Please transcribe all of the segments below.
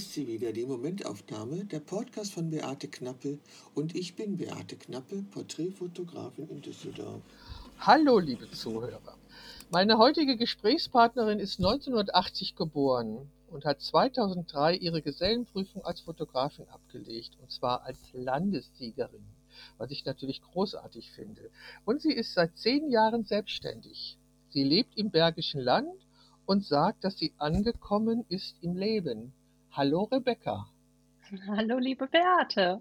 ist sie wieder, die Momentaufnahme, der Podcast von Beate Knappe. Und ich bin Beate Knappe, Porträtfotografin in Düsseldorf. Hallo, liebe Zuhörer. Meine heutige Gesprächspartnerin ist 1980 geboren und hat 2003 ihre Gesellenprüfung als Fotografin abgelegt, und zwar als Landessiegerin, was ich natürlich großartig finde. Und sie ist seit zehn Jahren selbstständig. Sie lebt im Bergischen Land und sagt, dass sie angekommen ist im Leben. Hallo Rebecca. Hallo liebe Beate.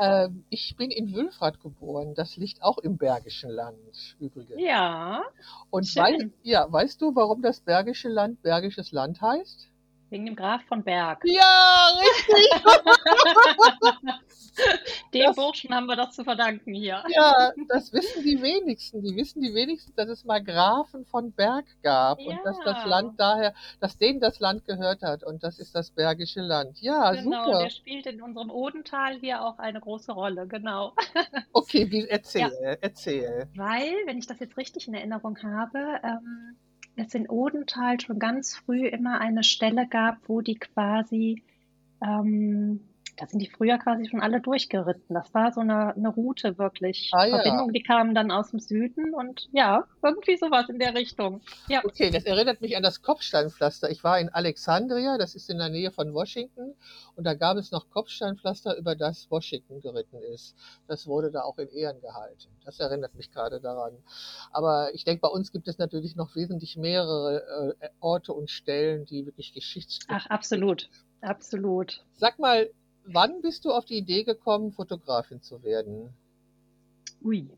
Ähm, ich bin in Wülfrath geboren. Das liegt auch im Bergischen Land übrigens. Ja. Und wei ja, weißt du, warum das Bergische Land Bergisches Land heißt? Wegen dem Graf von Berg. Ja, richtig. Dem das, Burschen haben wir das zu verdanken hier. Ja, das wissen die wenigsten. Die wissen die wenigsten, dass es mal Grafen von Berg gab ja. und dass das Land daher, dass denen das Land gehört hat und das ist das Bergische Land. Ja, genau, super. Der spielt in unserem Odental hier auch eine große Rolle, genau. Okay, wie, erzähl, ja. erzähl. Weil, wenn ich das jetzt richtig in Erinnerung habe, ähm, es in Odenthal schon ganz früh immer eine Stelle gab, wo die quasi ähm, da sind die früher quasi schon alle durchgeritten. Das war so eine, eine Route wirklich. Ah, ja. Verbindung, die kamen dann aus dem Süden und ja, irgendwie sowas in der Richtung. Ja. Okay, das erinnert mich an das Kopfsteinpflaster. Ich war in Alexandria, das ist in der Nähe von Washington, und da gab es noch Kopfsteinpflaster, über das Washington geritten ist. Das wurde da auch in Ehren gehalten. Das erinnert mich gerade daran. Aber ich denke, bei uns gibt es natürlich noch wesentlich mehrere äh, Orte und Stellen, die wirklich Geschichtsstücke Ach, absolut. Absolut. Sag mal, wann bist du auf die Idee gekommen, Fotografin zu werden? Ui.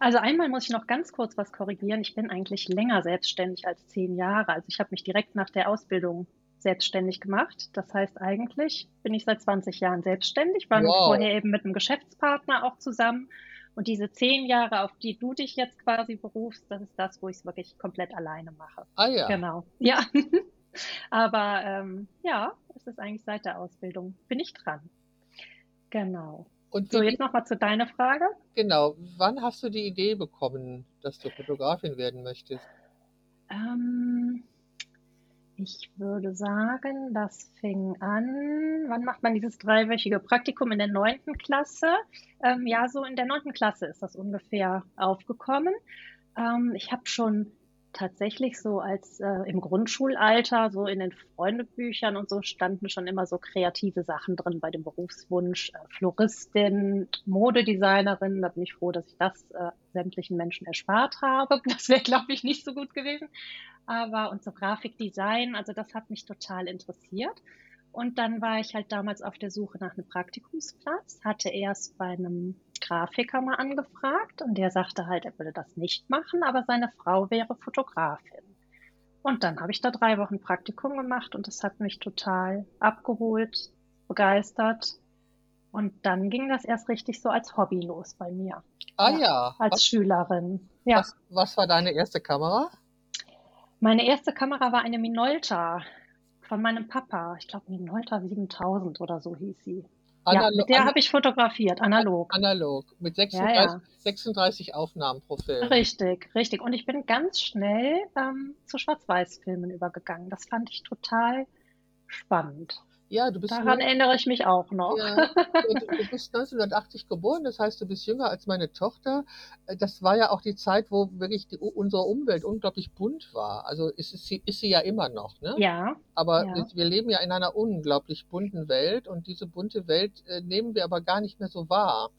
Also einmal muss ich noch ganz kurz was korrigieren. Ich bin eigentlich länger selbstständig als zehn Jahre. Also ich habe mich direkt nach der Ausbildung selbstständig gemacht. Das heißt, eigentlich bin ich seit 20 Jahren selbstständig, war wow. vorher eben mit einem Geschäftspartner auch zusammen. Und diese zehn Jahre, auf die du dich jetzt quasi berufst, das ist das, wo ich es wirklich komplett alleine mache. Ah ja. Genau. Ja. Aber ähm, ja, es ist eigentlich seit der Ausbildung. Bin ich dran. Genau. Und so, jetzt nochmal zu deiner Frage. Genau. Wann hast du die Idee bekommen, dass du Fotografin werden möchtest? Ähm, ich würde sagen, das fing an. Wann macht man dieses dreiwöchige Praktikum in der neunten Klasse? Ähm, ja, so in der neunten Klasse ist das ungefähr aufgekommen. Ähm, ich habe schon tatsächlich so als äh, im Grundschulalter, so in den Freundebüchern und so standen schon immer so kreative Sachen drin bei dem Berufswunsch. Äh, Floristin, Modedesignerin, da bin ich froh, dass ich das äh, sämtlichen Menschen erspart habe. Das wäre, glaube ich, nicht so gut gewesen. Aber und so Grafikdesign, also das hat mich total interessiert. Und dann war ich halt damals auf der Suche nach einem Praktikumsplatz, hatte erst bei einem Grafiker mal angefragt und der sagte halt, er würde das nicht machen, aber seine Frau wäre Fotografin. Und dann habe ich da drei Wochen Praktikum gemacht und das hat mich total abgeholt, begeistert. Und dann ging das erst richtig so als Hobby los bei mir. Ah ja. ja. Als was, Schülerin. Ja. Was, was war deine erste Kamera? Meine erste Kamera war eine Minolta von meinem Papa. Ich glaube, Minolta 7000 oder so hieß sie. Analo ja, mit der habe ich fotografiert, analog. Analog, mit 36, ja, ja. 36 Aufnahmen pro Film. Richtig, richtig. Und ich bin ganz schnell ähm, zu Schwarz-Weiß-Filmen übergegangen. Das fand ich total spannend. Ja, du bist Daran erinnere ich mich auch noch. Ja, du, bist 1980 geboren, das heißt, du bist jünger als meine Tochter. Äh, das war ja auch die Zeit, wo wirklich die, unsere Umwelt unglaublich bunt war. Also ist, sie, ist sie ja immer noch, ne? Ja. Aber ja. wir leben ja in einer unglaublich bunten Welt und diese bunte Welt äh, nehmen wir aber gar nicht mehr so wahr.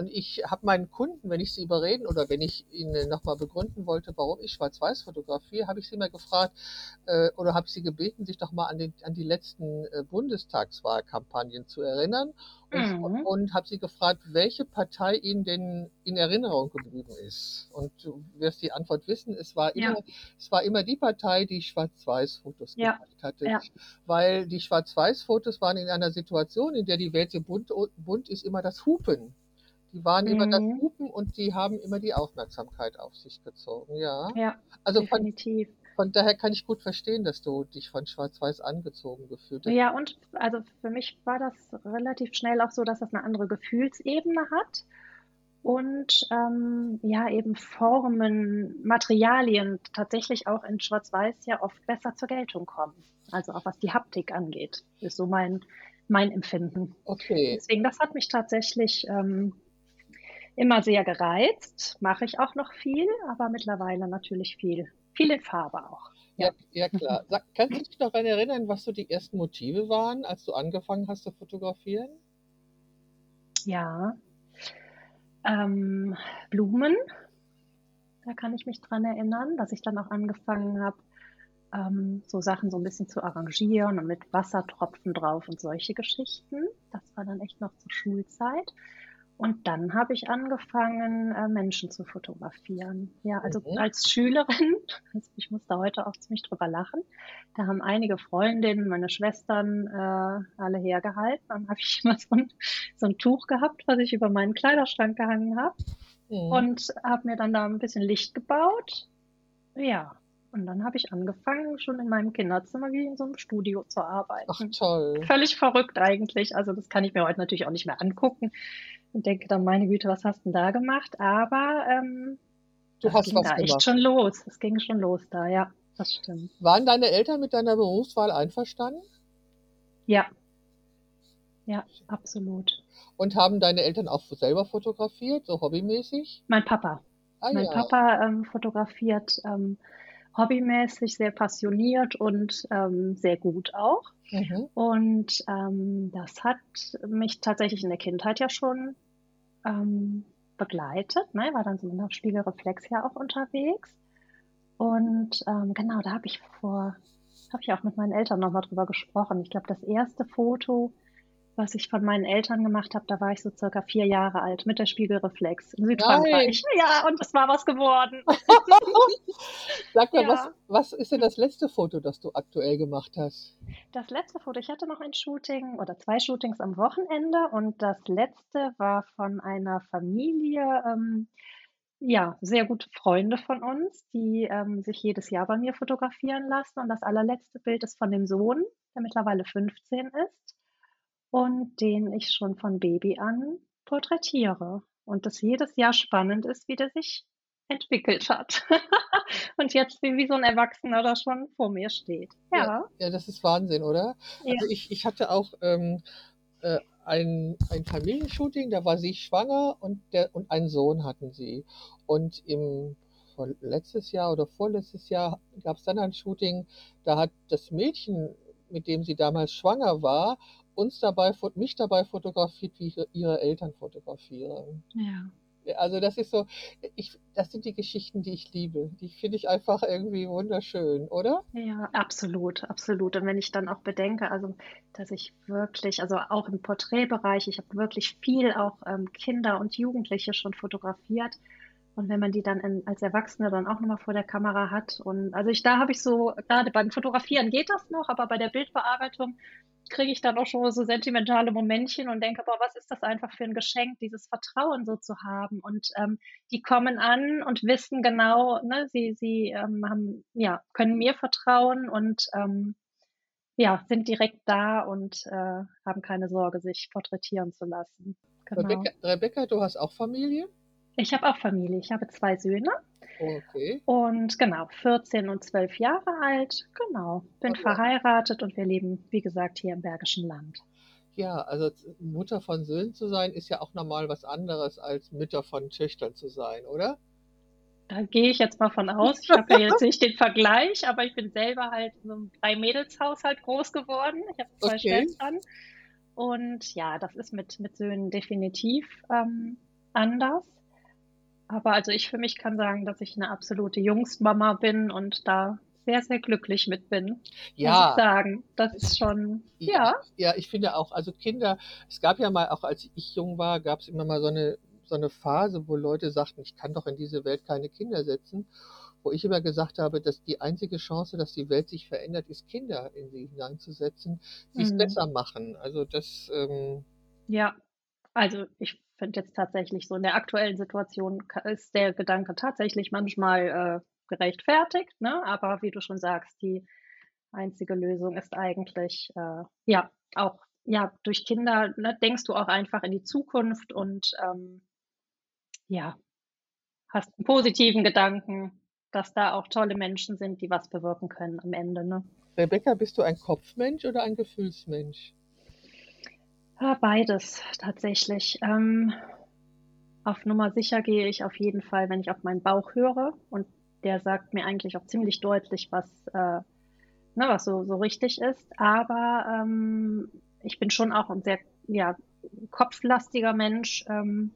Und ich habe meinen Kunden, wenn ich sie überreden oder wenn ich ihnen nochmal begründen wollte, warum ich Schwarz-Weiß fotografiere, habe ich sie mal gefragt äh, oder habe ich sie gebeten, sich doch mal an, den, an die letzten äh, Bundestagswahlkampagnen zu erinnern und, mhm. und habe sie gefragt, welche Partei ihnen denn in Erinnerung geblieben ist. Und du wirst die Antwort wissen, es war immer, ja. es war immer die Partei, die Schwarz-Weiß-Fotos ja. gemacht hatte. Ja. Weil die Schwarz-Weiß-Fotos waren in einer Situation, in der die Welt so bunt, bunt ist, immer das Hupen. Die waren mhm. immer das. Hupen und die haben immer die Aufmerksamkeit auf sich gezogen, ja. Ja, also definitiv. Von, von daher kann ich gut verstehen, dass du dich von Schwarz-Weiß angezogen gefühlt hast. Ja, und also für mich war das relativ schnell auch so, dass das eine andere Gefühlsebene hat. und ähm, ja eben Formen, Materialien tatsächlich auch in Schwarz-Weiß ja oft besser zur Geltung kommen. Also auch was die Haptik angeht, ist so mein, mein Empfinden. Okay. Deswegen, das hat mich tatsächlich ähm, immer sehr gereizt. Mache ich auch noch viel, aber mittlerweile natürlich viel, viel in Farbe auch. Ja, ja klar. Sag, kannst du dich noch daran erinnern, was so die ersten Motive waren, als du angefangen hast zu fotografieren? Ja, ähm, Blumen, da kann ich mich dran erinnern, dass ich dann auch angefangen habe, ähm, so Sachen so ein bisschen zu arrangieren und mit Wassertropfen drauf und solche Geschichten. Das war dann echt noch zur Schulzeit. Und dann habe ich angefangen, äh, Menschen zu fotografieren. Ja, also Mhm. als Schülerin, also ich musste heute auch ziemlich drüber lachen, da haben einige Freundinnen, meine Schwestern äh, alle hergehalten. Dann habe ich immer so ein, so ein Tuch gehabt, was ich über meinen Kleiderschrank gehangen habe Mhm. und habe mir dann da ein bisschen Licht gebaut. Ja, und dann habe ich angefangen, schon in meinem Kinderzimmer wie in so einem Studio zu Ach, arbeiten. toll. Völlig verrückt eigentlich. Also das kann ich mir heute natürlich auch nicht mehr angucken und denke dann, meine Güte, was hast du denn da gemacht? Aber ähm, Du das hast ging was da echt gemacht. schon los. Es ging schon los da, ja, das stimmt. Waren deine Eltern mit deiner Berufswahl einverstanden? Ja, ja, absolut. Und haben deine Eltern auch selber fotografiert, so hobbymäßig? Mein Papa. Ah Mein ja. Papa ähm, fotografiert ähm, hobbymäßig, sehr passioniert und ähm, sehr gut auch. Mhm. Und ähm, das hat mich tatsächlich in der Kindheit ja schon ähm, begleitet. Ne? War dann so nach Spiegelreflex ja auch unterwegs. Und ähm, genau, da habe ich vor, habe ich auch mit meinen Eltern nochmal drüber gesprochen. Ich glaube, das erste Foto, was ich von meinen Eltern gemacht habe, da war ich so circa vier Jahre alt mit der Spiegelreflex in Nein. Südfrankreich. Ja, und es war was geworden. Sag mal, Ja. was, was ist denn das letzte Foto, das du aktuell gemacht hast? Das letzte Foto, ich hatte noch ein Shooting oder zwei Shootings am Wochenende und das letzte war von einer Familie, ähm, ja, sehr gute Freunde von uns, die ähm, sich jedes Jahr bei mir fotografieren lassen. Und das allerletzte Bild ist von dem Sohn, der mittlerweile 15 ist und den ich schon von Baby an porträtiere. Und das jedes Jahr spannend ist, wie der sich entwickelt hat. und jetzt wie, wie so ein Erwachsener da schon vor mir steht. Ja, Ja, das ist Wahnsinn, oder? Ja. Also ich, ich hatte auch ähm, äh, ein, ein Familienshooting, da war sie schwanger und, der, und einen Sohn hatten sie. Und im letztes Jahr oder vorletztes Jahr gab es dann ein Shooting, da hat das Mädchen, mit dem sie damals schwanger war, uns dabei, mich dabei fotografiert, wie ihre, ihre Eltern fotografieren. ja. Also das ist so, ich, das sind die Geschichten, die ich liebe. Die finde ich einfach irgendwie wunderschön, oder? Ja, absolut, absolut. Und wenn ich dann auch bedenke, also dass ich wirklich, also auch im Porträtbereich, ich habe wirklich viel auch ähm, Kinder und Jugendliche schon fotografiert. Und wenn man die dann in, als Erwachsene dann auch nochmal vor der Kamera hat und also ich da habe ich so, gerade beim Fotografieren geht das noch, aber bei der Bildbearbeitung kriege ich dann auch schon so sentimentale Momentchen und denke, boah, was ist das einfach für ein Geschenk, dieses Vertrauen so zu haben. Und ähm, die kommen an und wissen genau, ne, sie, sie ähm, haben, ja, können mir vertrauen und ähm, ja, sind direkt da und äh, haben keine Sorge, sich porträtieren zu lassen. Genau. Rebecca, Rebecca, du hast auch Familie? Ich habe auch Familie. Ich habe zwei Söhne Okay. und genau, 14 und 12 Jahre alt. Genau, bin Okay. verheiratet und wir leben, wie gesagt, hier im Bergischen Land. Ja, also Mutter von Söhnen zu sein, ist ja auch nochmal was anderes als Mütter von Töchtern zu sein, oder? Da gehe ich jetzt mal von aus. Ich habe ja jetzt nicht den Vergleich, aber ich bin selber halt in so einem Drei-Mädels-Haushalt groß geworden. Ich habe zwei Okay. Schwestern. Und ja, das ist mit, mit Söhnen definitiv ähm, anders. Aber also ich für mich kann sagen, dass ich eine absolute Jungsmama bin und da sehr, sehr glücklich mit bin, muss ich Ja, sagen. Das ist schon, ja, ja, ich finde auch, also Kinder, es gab ja mal, auch als ich jung war, gab es immer mal so eine, so eine Phase, wo Leute sagten, ich kann doch in diese Welt keine Kinder setzen, wo ich immer gesagt habe, dass die einzige Chance, dass die Welt sich verändert, ist Kinder in sie hineinzusetzen, die es Mhm. besser machen. Also das, ähm, Ja, also ich finde jetzt tatsächlich so in der aktuellen Situation ist der Gedanke tatsächlich manchmal äh, gerechtfertigt, ne? Aber wie du schon sagst, die einzige Lösung ist eigentlich äh, ja auch ja durch Kinder ne, denkst du auch einfach in die Zukunft und ähm, ja, hast einen positiven Gedanken, dass da auch tolle Menschen sind, die was bewirken können am Ende. Ne? Rebecca, bist du ein Kopfmensch oder ein Gefühlsmensch? Ja, beides tatsächlich. Ähm, auf Nummer sicher gehe ich auf jeden Fall, wenn ich auf meinen Bauch höre und der sagt mir eigentlich auch ziemlich deutlich, was, äh, ne, was so, so richtig ist. Aber ähm, ich bin schon auch ein sehr ja, kopflastiger Mensch. Ähm,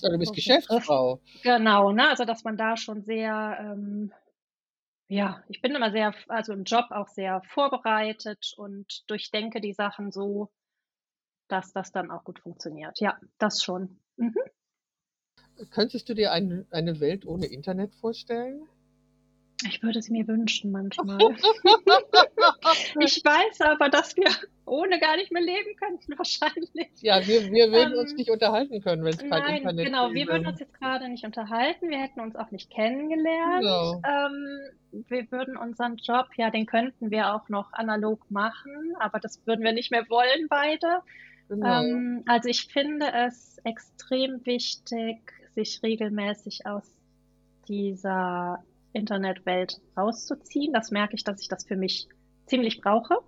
ja, du bist Geschäftsfrau. Genau, ne? Also dass man da schon sehr, ähm, ja, ich bin immer sehr, also im Job auch sehr vorbereitet und durchdenke die Sachen so, dass das dann auch gut funktioniert. Ja, das schon. Mhm. Könntest du dir ein, eine Welt ohne Internet vorstellen? Ich würde es mir wünschen manchmal. ich weiß aber, dass wir ohne gar nicht mehr leben könnten, wahrscheinlich. Ja, wir, wir würden ähm, uns nicht unterhalten können, wenn es kein nein, Internet Genau, gäbe. wir würden uns jetzt gerade nicht unterhalten. Wir hätten uns auch nicht kennengelernt. Genau. Ähm, wir würden unseren Job, ja, den könnten wir auch noch analog machen, aber das würden wir nicht mehr wollen, beide. Genau. Ähm, also ich finde es extrem wichtig, sich regelmäßig aus dieser Internetwelt rauszuziehen. Das merke ich, dass ich das für mich ziemlich brauche.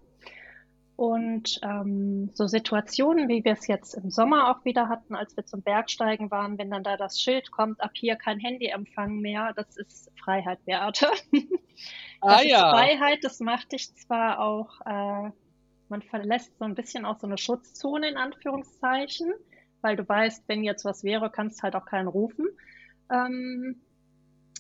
Und ähm, so Situationen, wie wir es jetzt im Sommer auch wieder hatten, als wir zum Bergsteigen waren, wenn dann da das Schild kommt, ab hier kein Handyempfang mehr, das ist Freiheit, Beate. Ah das ah, ja. Freiheit, das macht dich zwar auch, äh, man verlässt so ein bisschen auch so eine Schutzzone in Anführungszeichen, weil du weißt, wenn jetzt was wäre, kannst halt auch keinen rufen. Ähm,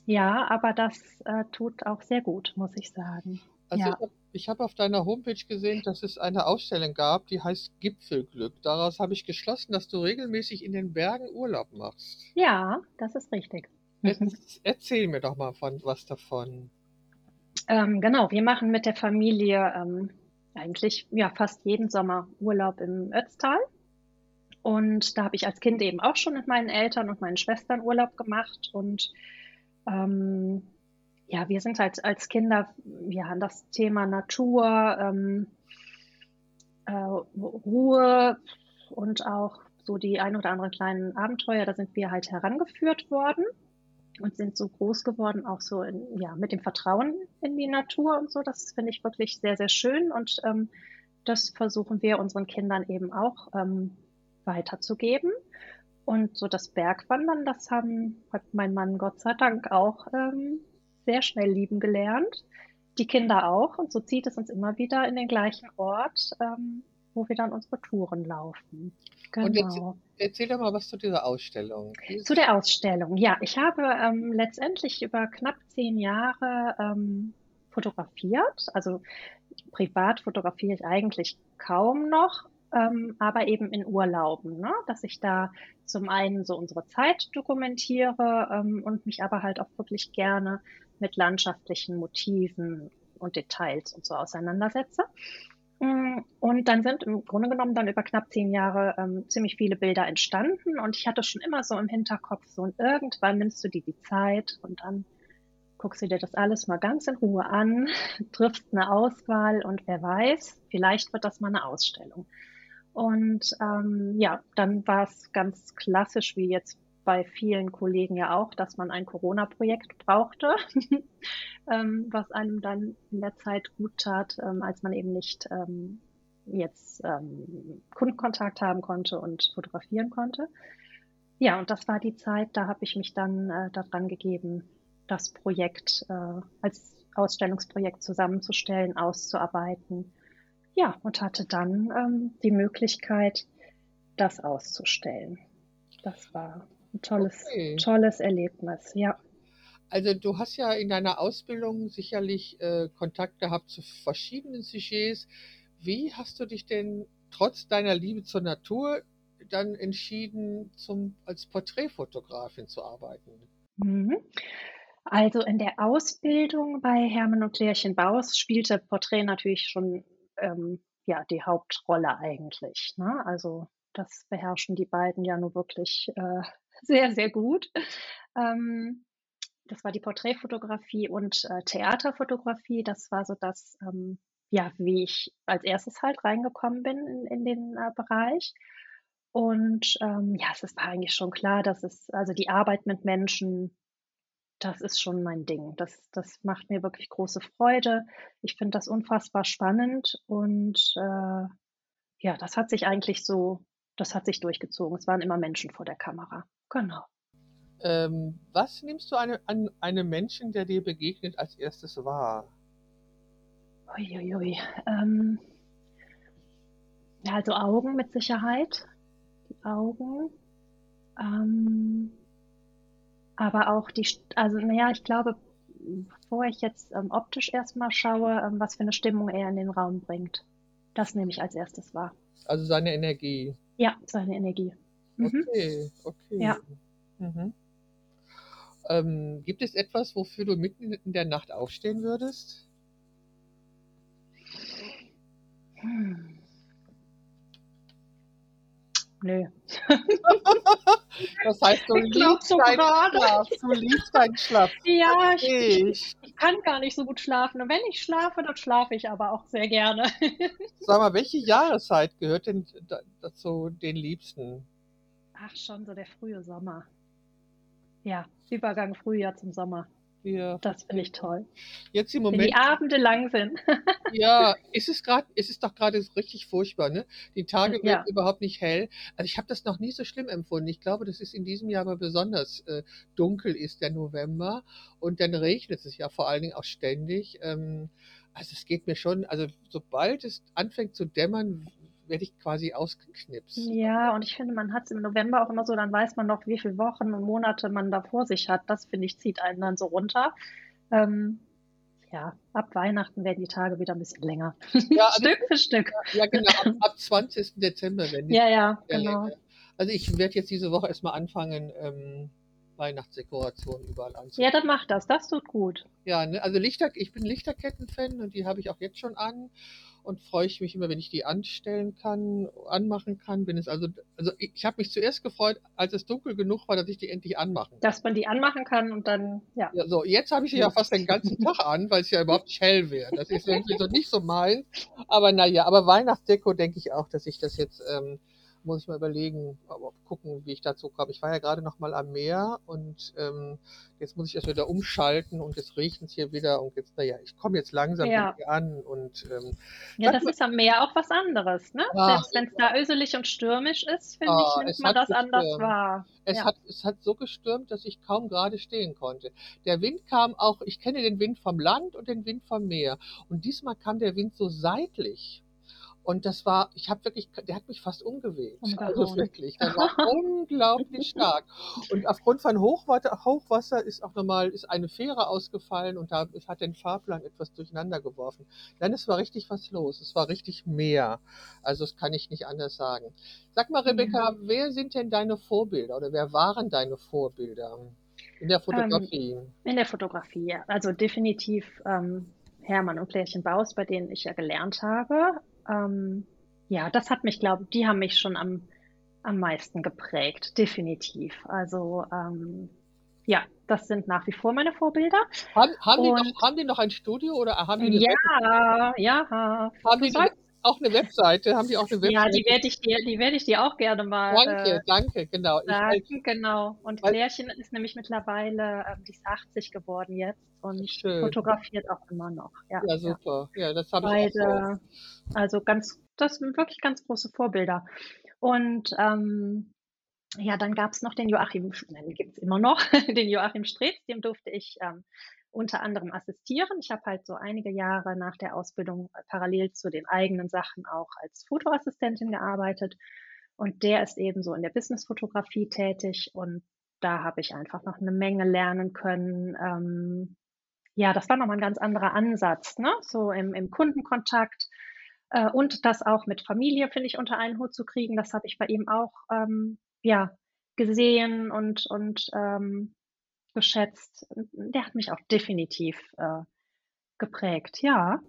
ja, aber das äh, tut auch sehr gut, muss ich sagen. Also ja. ich habe hab auf deiner Homepage gesehen, dass es eine Ausstellung gab, die heißt Gipfelglück. Daraus habe ich geschlossen, dass du regelmäßig in den Bergen Urlaub machst. Ja, das ist richtig. Jetzt, erzähl mir doch mal von, was davon. Ähm, genau, wir machen mit der Familie ähm, eigentlich ja, fast jeden Sommer Urlaub im Ötztal. Und da habe ich als Kind eben auch schon mit meinen Eltern und meinen Schwestern Urlaub gemacht. Und ähm, ja, wir sind halt als Kinder, wir haben das Thema Natur, ähm, äh, Ruhe und auch so die ein oder anderen kleinen Abenteuer, da sind wir halt herangeführt worden und sind so groß geworden, auch so in, ja, mit dem Vertrauen in die Natur und so. Das finde ich wirklich sehr, sehr schön und ähm, das versuchen wir unseren Kindern eben auch ähm, weiterzugeben. Und so das Bergwandern, das haben, hat mein Mann Gott sei Dank auch ähm, sehr schnell lieben gelernt. Die Kinder auch. Und so zieht es uns immer wieder in den gleichen Ort, ähm, wo wir dann unsere Touren laufen. Genau. Und erzähl, erzähl doch mal was zu dieser Ausstellung. Zu der Ausstellung, ja. Ich habe ähm, letztendlich über knapp zehn Jahre ähm, fotografiert. Also privat fotografiere ich eigentlich kaum noch, ähm, aber eben in Urlauben, ne? dass ich da zum einen so unsere Zeit dokumentiere ähm, und mich aber halt auch wirklich gerne mit landschaftlichen Motiven und Details und so auseinandersetze. Mm, und dann sind im Grunde genommen dann über knapp zehn Jahre ähm, ziemlich viele Bilder entstanden und ich hatte schon immer so im Hinterkopf, so und irgendwann nimmst du dir die Zeit und dann guckst du dir das alles mal ganz in Ruhe an, triffst eine Auswahl und wer weiß, vielleicht wird das mal eine Ausstellung. Und ähm, ja, dann war es ganz klassisch, wie jetzt bei vielen Kollegen ja auch, dass man ein Corona-Projekt brauchte, ähm, was einem dann in der Zeit gut tat, ähm, als man eben nicht ähm, jetzt ähm, Kundenkontakt haben konnte und fotografieren konnte. Ja, und das war die Zeit, da habe ich mich dann äh, daran gegeben, das Projekt äh, als Ausstellungsprojekt zusammenzustellen, auszuarbeiten ja, und hatte dann ähm, die Möglichkeit, das auszustellen. Das war ein tolles, okay. tolles Erlebnis, ja. Also du hast ja in deiner Ausbildung sicherlich äh, Kontakt gehabt zu verschiedenen Sujets. Wie hast du dich denn trotz deiner Liebe zur Natur dann entschieden, zum, als Porträtfotografin zu arbeiten? Mhm. Also in der Ausbildung bei Hermann und Klärchen Baus spielte Porträt natürlich schon ähm, ja die Hauptrolle eigentlich. Ne? Also das beherrschen die beiden ja nur wirklich äh, sehr, sehr gut. Ähm, das war die Porträtfotografie und äh, Theaterfotografie. Das war so das, ähm, ja, wie ich als erstes halt reingekommen bin in, in den äh, Bereich. Und, ähm, ja, es war eigentlich schon klar, dass es also die Arbeit mit Menschen, das ist schon mein Ding. Das das macht mir wirklich große Freude. Ich finde das unfassbar spannend und, äh, ja, das hat sich eigentlich so das hat sich durchgezogen. Es waren immer Menschen vor der Kamera. Genau. Ähm, was nimmst du eine, an einem Menschen, der dir begegnet, als erstes wahr? Ui, ui, ui. Ähm, ja, also Augen mit Sicherheit. Die Augen. Ähm, aber auch die, also naja, ich glaube, bevor ich jetzt ähm, optisch erstmal schaue, ähm, was für eine Stimmung er in den Raum bringt. Das nehme ich als erstes wahr. Also seine Energie. Ja, seine Energie. Mhm. Okay, okay. Ja. Mhm. Ähm, gibt es etwas, wofür du mitten in der Nacht aufstehen würdest? Hm. Nö. Das heißt, du liebst so deinen gerade. Schlaf. Du liebst deinen Schlaf. Ja, ich, ich, kann gar nicht so gut schlafen. Und wenn ich schlafe, dann schlafe ich aber auch sehr gerne. Sag mal, welche Jahreszeit gehört denn da- dazu den Liebsten? Ach, schon so der frühe Sommer. Ja, Übergang Frühjahr zum Sommer. Wir Das finde ich toll. jetzt im Wenn Moment die Abende lang sind. Ja, es ist gerade, es ist doch gerade richtig furchtbar, ne? Die Tage werden Ja. überhaupt nicht hell. Also ich habe das noch nie so schlimm empfunden. Ich glaube, das ist in diesem Jahr mal besonders äh, dunkel ist der November und dann regnet es ja vor allen Dingen auch ständig. Ähm, also es geht mir schon, also sobald es anfängt zu dämmern, werde ich quasi ausgeknipst. Ja, und ich finde, man hat es im November auch immer so, dann weiß man noch, wie viele Wochen und Monate man da vor sich hat. Das, finde ich, zieht einen dann so runter. Ähm, ja, ab Weihnachten werden die Tage wieder ein bisschen länger. Ja, also, Stück für Stück. ja genau, ab, ab 20. Dezember werden die Ja, ja, genau. länger. Also ich werde jetzt diese Woche erstmal anfangen, ähm, Weihnachtsdekorationen überall anzuziehen. Ja, dann macht das. Das tut gut. Ja, ne, also Lichter, ich bin Lichterketten-Fan und die habe ich auch jetzt schon an und freue ich mich immer, wenn ich die anstellen kann, anmachen kann. Bin es also, also ich, ich habe mich zuerst gefreut, als es dunkel genug war, dass ich die endlich anmachen kann. Dass man die anmachen kann und dann, ja. Ja, so, jetzt habe ich sie ja fast den ganzen Tag an, weil es ja überhaupt nicht hell wäre. Das ist irgendwie so nicht so meins. Aber naja, aber Weihnachtsdeko denke ich auch, dass ich das jetzt, ähm, muss ich mal überlegen, aber gucken, wie ich dazu komme. Ich war ja gerade noch mal am Meer und ähm, jetzt muss ich das wieder umschalten und jetzt riecht es hier wieder und jetzt, naja, ich komme jetzt langsam Ja. hier an und ähm, Ja, das ist am Meer auch was anderes, ne? Ah. Selbst wenn es da öselig und stürmisch ist, finde Ah, ich, nimmt man das anders gestürmt. wahr. Es, Ja. hat, es hat so gestürmt, dass ich kaum gerade stehen konnte. Der Wind kam auch, ich kenne den Wind vom Land und den Wind vom Meer. Und diesmal kam der Wind so seitlich. Und das war, ich habe wirklich, der hat mich fast umgeweht. Also wirklich, der war unglaublich stark. Und aufgrund von Hochwasser, Hochwasser ist auch nochmal, ist eine Fähre ausgefallen und da hat den Fahrplan etwas durcheinander geworfen. Dann es war richtig was los. Es war richtig Meer. Also das kann ich nicht anders sagen. Sag mal, Rebecca, wer sind denn deine Vorbilder oder wer waren deine Vorbilder in der Fotografie? In der Fotografie, ja. Also definitiv ähm, Hermann und Klärchen Baus, bei denen ich ja gelernt habe. Ähm, ja, das hat mich, glaube die haben mich schon am, am meisten geprägt, definitiv. Also ähm, ja, das sind nach wie vor meine Vorbilder. haben, haben, die noch, haben die noch ein Studio oder haben die, Ja, ja. Haben die auch eine Webseite? Haben die auch eine Webseite? ja, die werde ich dir, die werde ich dir auch gerne mal Danke, äh, danke, genau. Ich, sagen. Genau. Und Klärchen ist nämlich mittlerweile, ähm, die ist 80 geworden jetzt und Schön. fotografiert auch immer noch. Ja, ja, super. Ja, das habe ich auch so. Also ganz, das sind wirklich ganz große Vorbilder. Und ähm, ja, dann gab es noch den Joachim, den gibt es immer noch, den Joachim Streetz, dem durfte ich ähm, unter anderem assistieren. Ich habe halt so einige Jahre nach der Ausbildung parallel zu den eigenen Sachen auch als Fotoassistentin gearbeitet. Und der ist eben so in der Businessfotografie tätig und da habe ich einfach noch eine Menge lernen können. Ähm, ja, das war nochmal ein ganz anderer Ansatz, ne? So im, im Kundenkontakt äh, und das auch mit Familie, finde ich, unter einen Hut zu kriegen. Das habe ich bei ihm auch ähm, ja, gesehen und, und ähm, geschätzt. Der hat mich auch definitiv äh, geprägt, ja.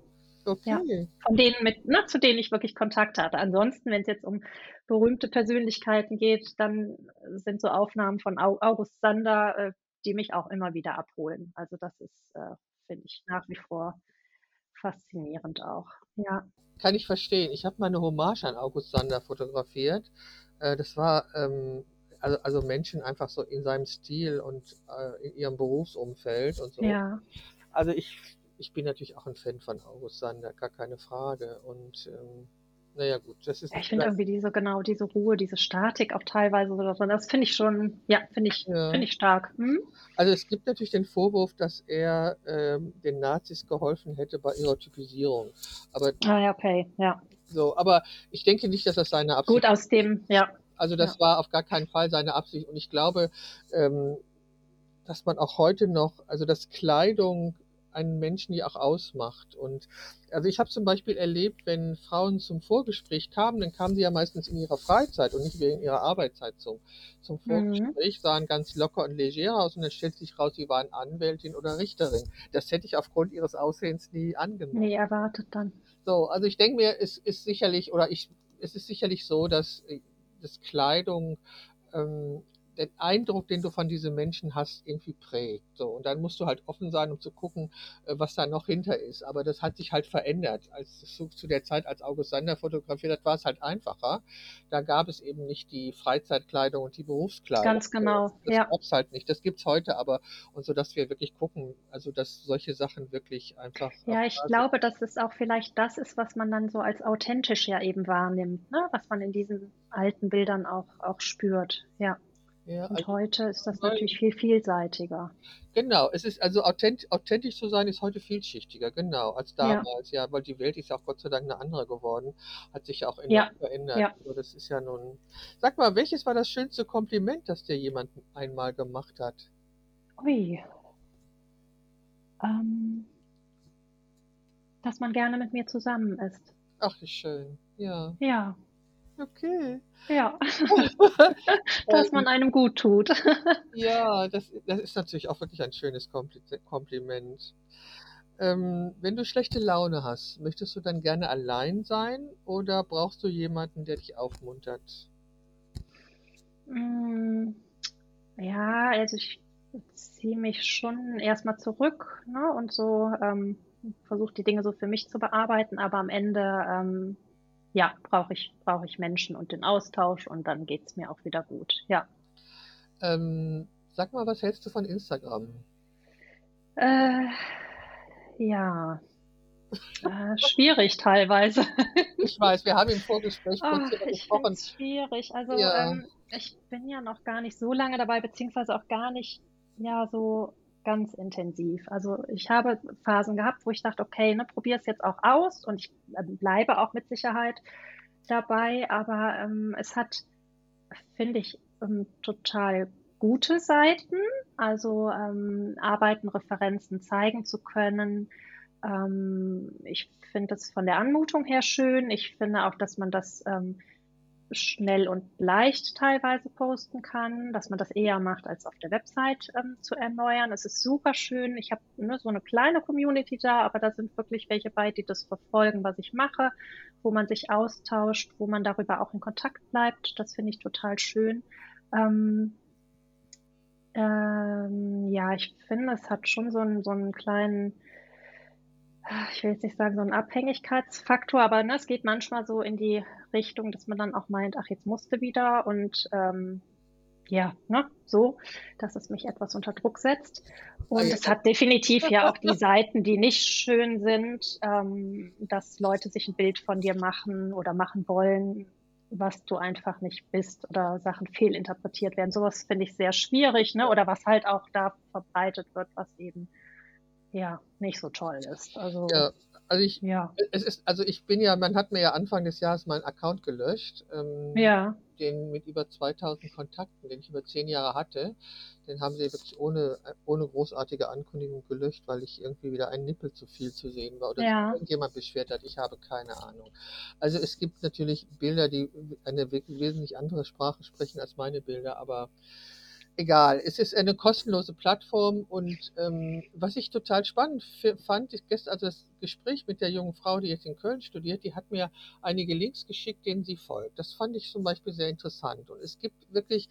Okay. Von denen mit, ne, zu denen ich wirklich Kontakt hatte. Ansonsten, wenn es jetzt um berühmte Persönlichkeiten geht, dann sind so Aufnahmen von Au- August Sander, äh, die mich auch immer wieder abholen. Also das ist, äh, finde ich, nach wie vor faszinierend auch. Ja. Kann ich verstehen. Ich habe mal eine Hommage an August Sander fotografiert. Äh, das war ähm, also, also Menschen einfach so in seinem Stil und äh, in ihrem Berufsumfeld und so. Ja. Also ich, ich bin natürlich auch ein Fan von August Sander, gar keine Frage. Und ähm, naja gut, das ist ich finde irgendwie diese, genau, diese Ruhe, diese Statik auch teilweise so drin, das finde ich schon, ja, finde ich, Ja. finde ich stark. Hm? Also es gibt natürlich den Vorwurf, dass er ähm, den Nazis geholfen hätte bei ihrer Typisierung. Aber Ah ja, okay, ja. so, aber ich denke nicht, dass das seine Absicht Gut aus dem, ja. Also das war auf gar keinen Fall seine Absicht. Und ich glaube, ähm, dass man auch heute noch, also dass Kleidung einen Menschen ja auch ausmacht. Und also ich habe zum Beispiel erlebt, wenn Frauen zum Vorgespräch kamen, dann kamen sie ja meistens in ihrer Freizeit und nicht wegen ihrer Arbeitszeit zum, zum Mhm. Vorgespräch, sahen ganz locker und leger aus und dann stellt sich raus, sie waren Anwältin oder Richterin. Das hätte ich aufgrund ihres Aussehens nie angenommen. Nee, erwartet dann. So, also ich denke mir, es ist sicherlich, oder ich, es ist sicherlich so, dass, dass Kleidung ähm, den Eindruck, den du von diesen Menschen hast, irgendwie prägt. So, und dann musst du halt offen sein, um zu gucken, äh, was da noch hinter ist. Aber das hat sich halt verändert. Als zu, zu der Zeit, als August Sander fotografiert hat, war es halt einfacher. Da gab es eben nicht die Freizeitkleidung und die Berufskleidung. Ganz genau, Das ja. gab's halt nicht. Das gibt's heute aber. Und so, dass wir wirklich gucken, also dass solche Sachen wirklich einfach. Ja, ich sind. glaube, dass es auch vielleicht das ist, was man dann so als authentisch ja eben wahrnimmt, ne? Was man in diesen alten Bildern auch, auch spürt. Ja. Ja, Und also, heute ist das natürlich viel vielseitiger. Genau, es ist also authent, authentisch zu sein ist heute vielschichtiger, genau, als Ja. damals, ja, weil die Welt ist ja auch Gott sei Dank eine andere geworden, hat sich ja auch Ja, verändert. ja. Also das ist ja nun. Sag mal, welches war das schönste Kompliment, das dir jemand einmal gemacht hat? Ui. Ähm, dass man gerne mit mir zusammen ist. Ach, wie schön. Ja, Ja, okay. ja. Dass man einem gut tut. Ja, das, das ist natürlich auch wirklich ein schönes Kompli Kompliment. Ähm, wenn du schlechte Laune hast, möchtest du dann gerne allein sein oder brauchst du jemanden, der dich aufmuntert? Mm, Ja, also ich ziehe mich schon erstmal zurück, ne, und so ähm, versuche die Dinge so für mich zu bearbeiten, aber am Ende ähm, ja, brauche ich, brauche ich Menschen und den Austausch und dann geht's mir auch wieder gut. Ja. Ähm, sag mal, was hältst du von Instagram? Äh, ja. Äh, schwierig teilweise. Ich weiß, wir haben im Vorgespräch kurz Ach, ich gesprochen. es schwierig. Also Ja. ähm, ich bin ja noch gar nicht so lange dabei, beziehungsweise auch gar nicht ja so ganz intensiv. Also ich habe Phasen gehabt, wo ich dachte, okay, ne, probier es jetzt auch aus und ich äh, bleibe auch mit Sicherheit dabei, aber ähm, es hat, finde ich, ähm, total gute Seiten, also ähm, Arbeiten, Referenzen zeigen zu können. Ähm, ich finde es von der Anmutung her schön. Ich finde auch, dass man das ähm, schnell und leicht teilweise posten kann, dass man das eher macht, als auf der Website ähm, zu erneuern. Es ist super schön. Ich habe ne, so eine kleine Community da, aber da sind wirklich welche bei, die das verfolgen, was ich mache, wo man sich austauscht, wo man darüber auch in Kontakt bleibt. Das finde ich total schön. Ähm, ähm, ja, ich finde, es hat schon so einen, so einen kleinen, ich will jetzt nicht sagen, so einen Abhängigkeitsfaktor, aber ne, es geht manchmal so in die Richtung, dass man dann auch meint, ach, jetzt musste wieder und ähm, ja, ne, so, dass es mich etwas unter Druck setzt. Und es hat definitiv ja auch die Seiten, die nicht schön sind, ähm, dass Leute sich ein Bild von dir machen oder machen wollen, was du einfach nicht bist oder Sachen fehlinterpretiert werden. Sowas finde ich sehr schwierig, ne? Oder was halt auch da verbreitet wird, was eben ja nicht so toll ist. Also Ja, also ich, ja, es ist, also ich bin ja, man hat mir ja Anfang des Jahres meinen Account gelöscht, ähm, ja, den mit über 2000 Kontakten, den ich über zehn Jahre hatte. Den haben sie wirklich ohne, ohne großartige Ankündigung gelöscht, weil ich irgendwie wieder ein Nippel zu viel zu sehen war oder Ja. irgendjemand beschwert hat. Ich habe keine Ahnung. Also es gibt natürlich Bilder, die eine wesentlich andere Sprache sprechen als meine Bilder, aber egal. Es ist eine kostenlose Plattform und ähm, was ich total spannend fand, ist gestern, also das Gespräch mit der jungen Frau, die jetzt in Köln studiert, die hat mir einige Links geschickt, denen sie folgt. Das fand ich zum Beispiel sehr interessant. Und es gibt wirklich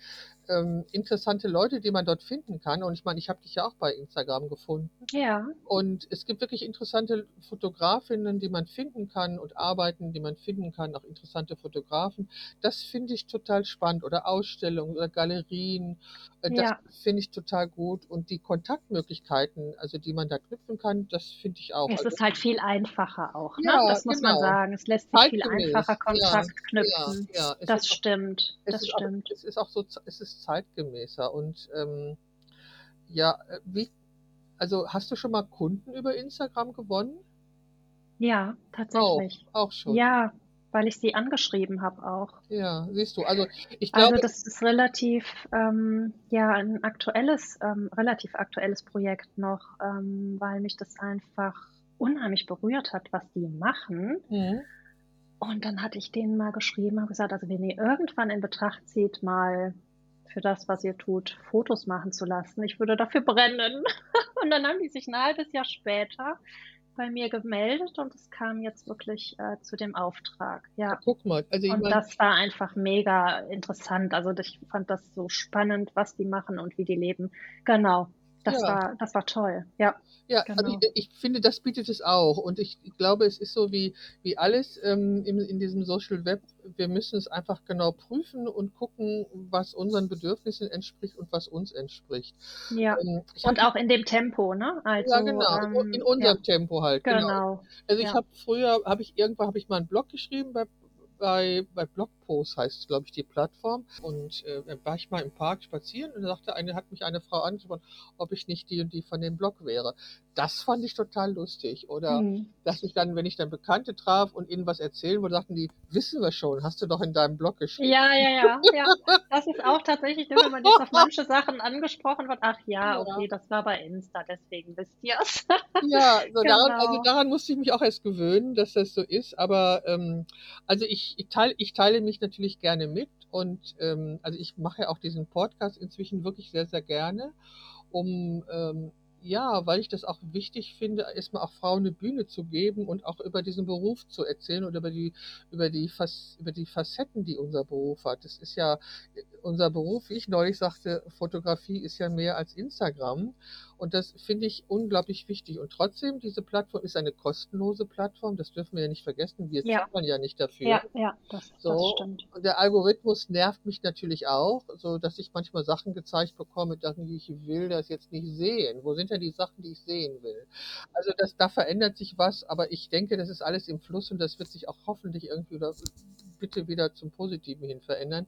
ähm, interessante Leute, die man dort finden kann. Und ich meine, ich habe dich ja auch bei Instagram gefunden. Ja. Und es gibt wirklich interessante Fotografinnen, die man finden kann und Arbeiten, die man finden kann, auch interessante Fotografen. Das finde ich total spannend. Oder Ausstellungen oder Galerien. Das Ja. finde ich total gut. Und die Kontaktmöglichkeiten, also die man da knüpfen kann, das finde ich auch. Es Also, ist halt viel einfacher auch, ne? ja, Das muss man genau. sagen. Es lässt sich viel Zeitgemäß. einfacher Kontakt ja, knüpfen. ja. Das auch, stimmt. es Das ist auch, stimmt. es ist auch so, es ist zeitgemäßer. Und ähm, ja, äh, wie, also hast du schon mal Kunden über Instagram gewonnen? Ja, Auch, tatsächlich. auch schon. Ja, weil ich sie angeschrieben habe auch. Ja, siehst du. Also ich Also glaube, das ist relativ, ähm, ja, ein aktuelles, ähm, relativ aktuelles Projekt noch, ähm, weil mich das einfach unheimlich berührt hat, was die machen. mhm, Und dann hatte ich denen mal geschrieben, habe gesagt, also wenn ihr irgendwann in Betracht zieht, mal für das, was ihr tut, Fotos machen zu lassen, ich würde dafür brennen. Und dann haben die sich ein halbes Jahr später bei mir gemeldet und es kam jetzt wirklich äh, zu dem Auftrag. Ja. guck mal. Also ich Und meine, das war einfach mega interessant. Also ich fand das so spannend, was die machen und wie die leben. Genau. Das ja. war, das war toll. Ja, Ja, also genau. ich, ich finde, das bietet es auch. Und ich, ich glaube, es ist so wie, wie alles ähm, in, in diesem Social Web. Wir müssen es einfach genau prüfen und gucken, was unseren Bedürfnissen entspricht und was uns entspricht. Ja. Ähm, Und auch in dem Tempo, ne? ja Also, genau, in, in ähm, ja, unserem Tempo halt, genau. genau. Also ich Ja. habe früher, habe ich irgendwann, habe ich mal einen Blog geschrieben bei, bei, bei Blogpost heißt, glaube ich, die Plattform. Und äh, war ich mal im Park spazieren und da sagte eine, hat mich eine Frau angesprochen, ob ich nicht die und die von dem Blog wäre. Das fand ich total lustig. Oder Hm. dass ich dann, wenn ich dann Bekannte traf und ihnen was erzählen wollte, sagten die, wissen wir schon, hast du doch in deinem Blog geschrieben. Ja, ja, ja, ja. Das ist auch tatsächlich, wenn man jetzt auf manche Sachen angesprochen wird, ach ja, okay, das war bei Insta, deswegen wisst ihr es. Ja, so daran, also Genau. daran musste ich mich auch erst gewöhnen, dass das so ist. Aber ähm, also ich, ich, teile, ich teile mich natürlich gerne mit und ähm, also ich mache ja auch diesen Podcast inzwischen wirklich sehr, sehr gerne, um ähm, ja, weil ich das auch wichtig finde, erstmal auch Frauen eine Bühne zu geben und auch über diesen Beruf zu erzählen und über die, über die, Fac- über die Facetten, die unser Beruf hat. Das ist ja unser Beruf, wie ich neulich sagte, Fotografie ist ja mehr als Instagram. Und das finde ich unglaublich wichtig. Und trotzdem, diese Plattform ist eine kostenlose Plattform. Das dürfen wir ja nicht vergessen. Wir Ja. zahlen ja nicht dafür. Ja, ja, das, das So, stimmt. und der Algorithmus nervt mich natürlich auch, so dass ich manchmal Sachen gezeigt bekomme, Sachen, die ich will das jetzt nicht sehen. Wo sind denn die Sachen, die ich sehen will? Also das, da verändert sich was, aber ich denke, das ist alles im Fluss und das wird sich auch hoffentlich irgendwie oder bitte wieder zum Positiven hin verändern.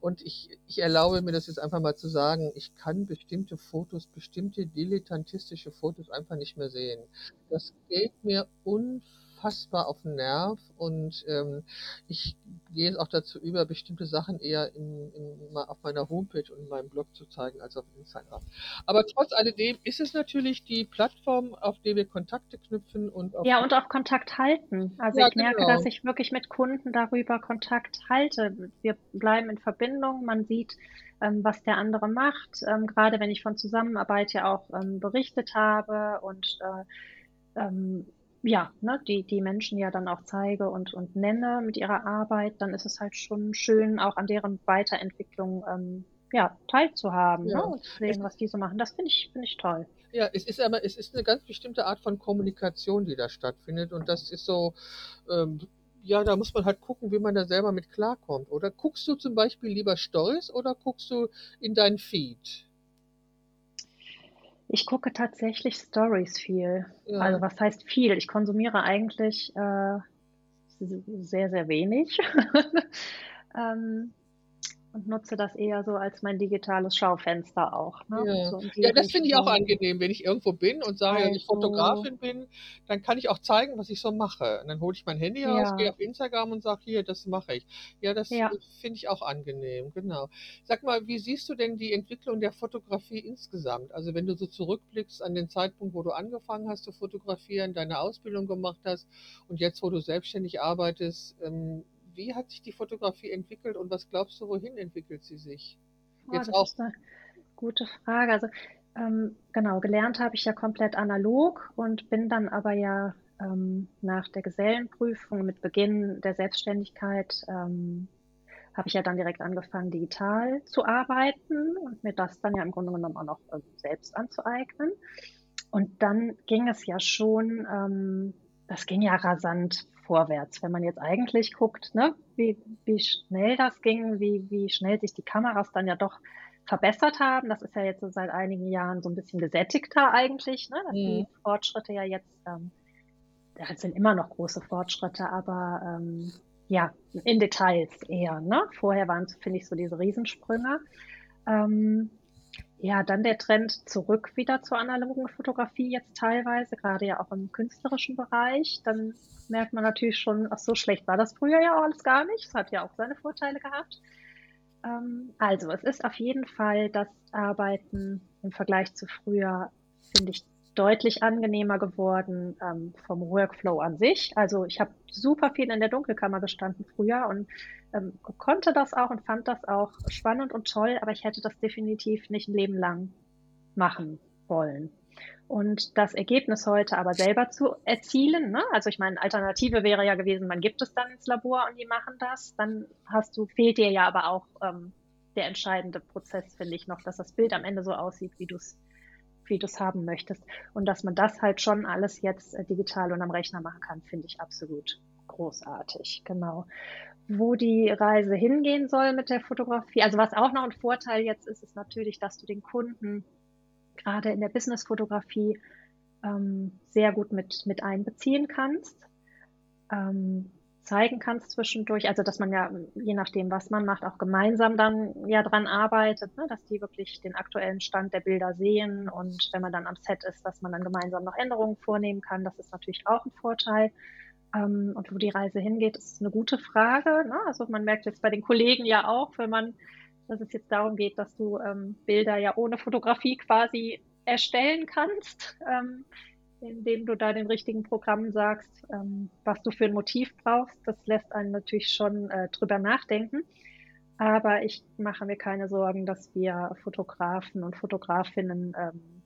Und ich, ich erlaube mir das jetzt einfach mal zu sagen, ich kann bestimmte Fotos, bestimmte dilettantistische Fotos einfach nicht mehr sehen. Das geht mir unfassbar auf den Nerv und ähm, ich gehe es auch dazu über, bestimmte Sachen eher in, in, auf meiner Homepage und in meinem Blog zu zeigen als auf Instagram. Aber trotz alledem ist es natürlich die Plattform, auf der wir Kontakte knüpfen und auf Ja, und auch Kontakt halten. Also Ja, ich merke, genau. dass ich wirklich mit Kunden darüber Kontakt halte. Wir bleiben in Verbindung, man sieht, ähm, was der andere macht. Ähm, gerade wenn ich von Zusammenarbeit ja auch ähm, berichtet habe und äh, ähm, ja, ne, die, die Menschen ja dann auch zeige und, und nenne mit ihrer Arbeit, dann ist es halt schon schön, auch an deren Weiterentwicklung ähm, ja, teilzuhaben Ja. ne, und zu sehen, was die so machen. Das finde ich, finde ich toll. Ja, es ist aber, es ist eine ganz bestimmte Art von Kommunikation, die da stattfindet. Und das ist so, ähm, ja, da muss man halt gucken, wie man da selber mit klarkommt. Oder guckst du zum Beispiel lieber Stories oder guckst du in deinen Feed? Ich gucke tatsächlich Stories viel. Ja. Also was heißt viel? Ich konsumiere eigentlich äh, sehr, sehr wenig ähm, und nutze das eher so als mein digitales Schaufenster auch. Ne? Ja. So Ja, das finde ich auch angenehm, wenn ich irgendwo bin und sage, dass ich Also- Fotografin bin, dann kann ich auch zeigen, was ich so mache. Und dann hole ich mein Handy raus, Ja. gehe auf Instagram und sage, hier, das mache ich. Ja, das Ja. finde ich auch angenehm, genau. Sag mal, wie siehst du denn die Entwicklung der Fotografie insgesamt? Also wenn du so zurückblickst an den Zeitpunkt, wo du angefangen hast zu fotografieren, deine Ausbildung gemacht hast und jetzt, wo du selbstständig arbeitest, ähm, wie hat sich die Fotografie entwickelt und was glaubst du, wohin entwickelt sie sich? Oh, Jetzt das auch ist eine gute Frage. Also ähm, genau, gelernt habe ich ja komplett analog und bin dann aber ja ähm, nach der Gesellenprüfung mit Beginn der Selbstständigkeit ähm, habe ich ja dann direkt angefangen, digital zu arbeiten und mir das dann ja im Grunde genommen auch noch äh, selbst anzueignen. Und dann ging es ja schon, ähm, das ging ja rasant vorwärts. Wenn man jetzt eigentlich guckt, ne, wie, wie schnell das ging, wie, wie schnell sich die Kameras dann ja doch verbessert haben. Das ist ja jetzt so seit einigen Jahren so ein bisschen gesättigter eigentlich, ne, dass mhm. die Fortschritte ja jetzt, ähm, das sind immer noch große Fortschritte, aber ähm, ja, in Details eher. Ne? Vorher waren es, finde ich, so diese Riesensprünge. Ähm, ja, dann der Trend zurück wieder zur analogen Fotografie jetzt teilweise, gerade ja auch im künstlerischen Bereich. Dann merkt man natürlich schon, ach so schlecht war das früher ja auch alles gar nicht. Es hat ja auch seine Vorteile gehabt. Ähm, also, es ist auf jeden Fall das Arbeiten im Vergleich zu früher, finde ich, deutlich angenehmer geworden ähm, vom Workflow an sich. Also ich habe super viel in der Dunkelkammer gestanden früher und ähm, konnte das auch und fand das auch spannend und toll, aber ich hätte das definitiv nicht ein Leben lang machen wollen. Und das Ergebnis heute aber selber zu erzielen, ne? also ich meine, Alternative wäre ja gewesen, man gibt es dann ins Labor und die machen das, dann hast du, fehlt dir ja aber auch ähm, der entscheidende Prozess, finde ich noch, dass das Bild am Ende so aussieht, wie du es wie du es haben möchtest. Und dass man das halt schon alles jetzt äh, digital und am Rechner machen kann, finde ich absolut großartig. Genau. Wo die Reise hingehen soll mit der Fotografie, also was auch noch ein Vorteil jetzt ist, ist natürlich, dass du den Kunden gerade in der Business-Fotografie ähm, sehr gut mit, mit einbeziehen kannst. Ähm, zeigen kannst zwischendurch. Also dass man ja, je nachdem, was man macht, auch gemeinsam dann ja dran arbeitet, ne? dass die wirklich den aktuellen Stand der Bilder sehen und wenn man dann am Set ist, dass man dann gemeinsam noch Änderungen vornehmen kann. Das ist natürlich auch ein Vorteil. Ähm, und wo die Reise hingeht, ist eine gute Frage. Ne? Also man merkt jetzt bei den Kollegen ja auch, wenn man, dass es jetzt darum geht, dass du ähm, Bilder ja ohne Fotografie quasi erstellen kannst. Ähm, indem du da den richtigen Programmen sagst, ähm, was du für ein Motiv brauchst. Das lässt einen natürlich schon äh, drüber nachdenken. Aber ich mache mir keine Sorgen, dass wir Fotografen und Fotografinnen ähm,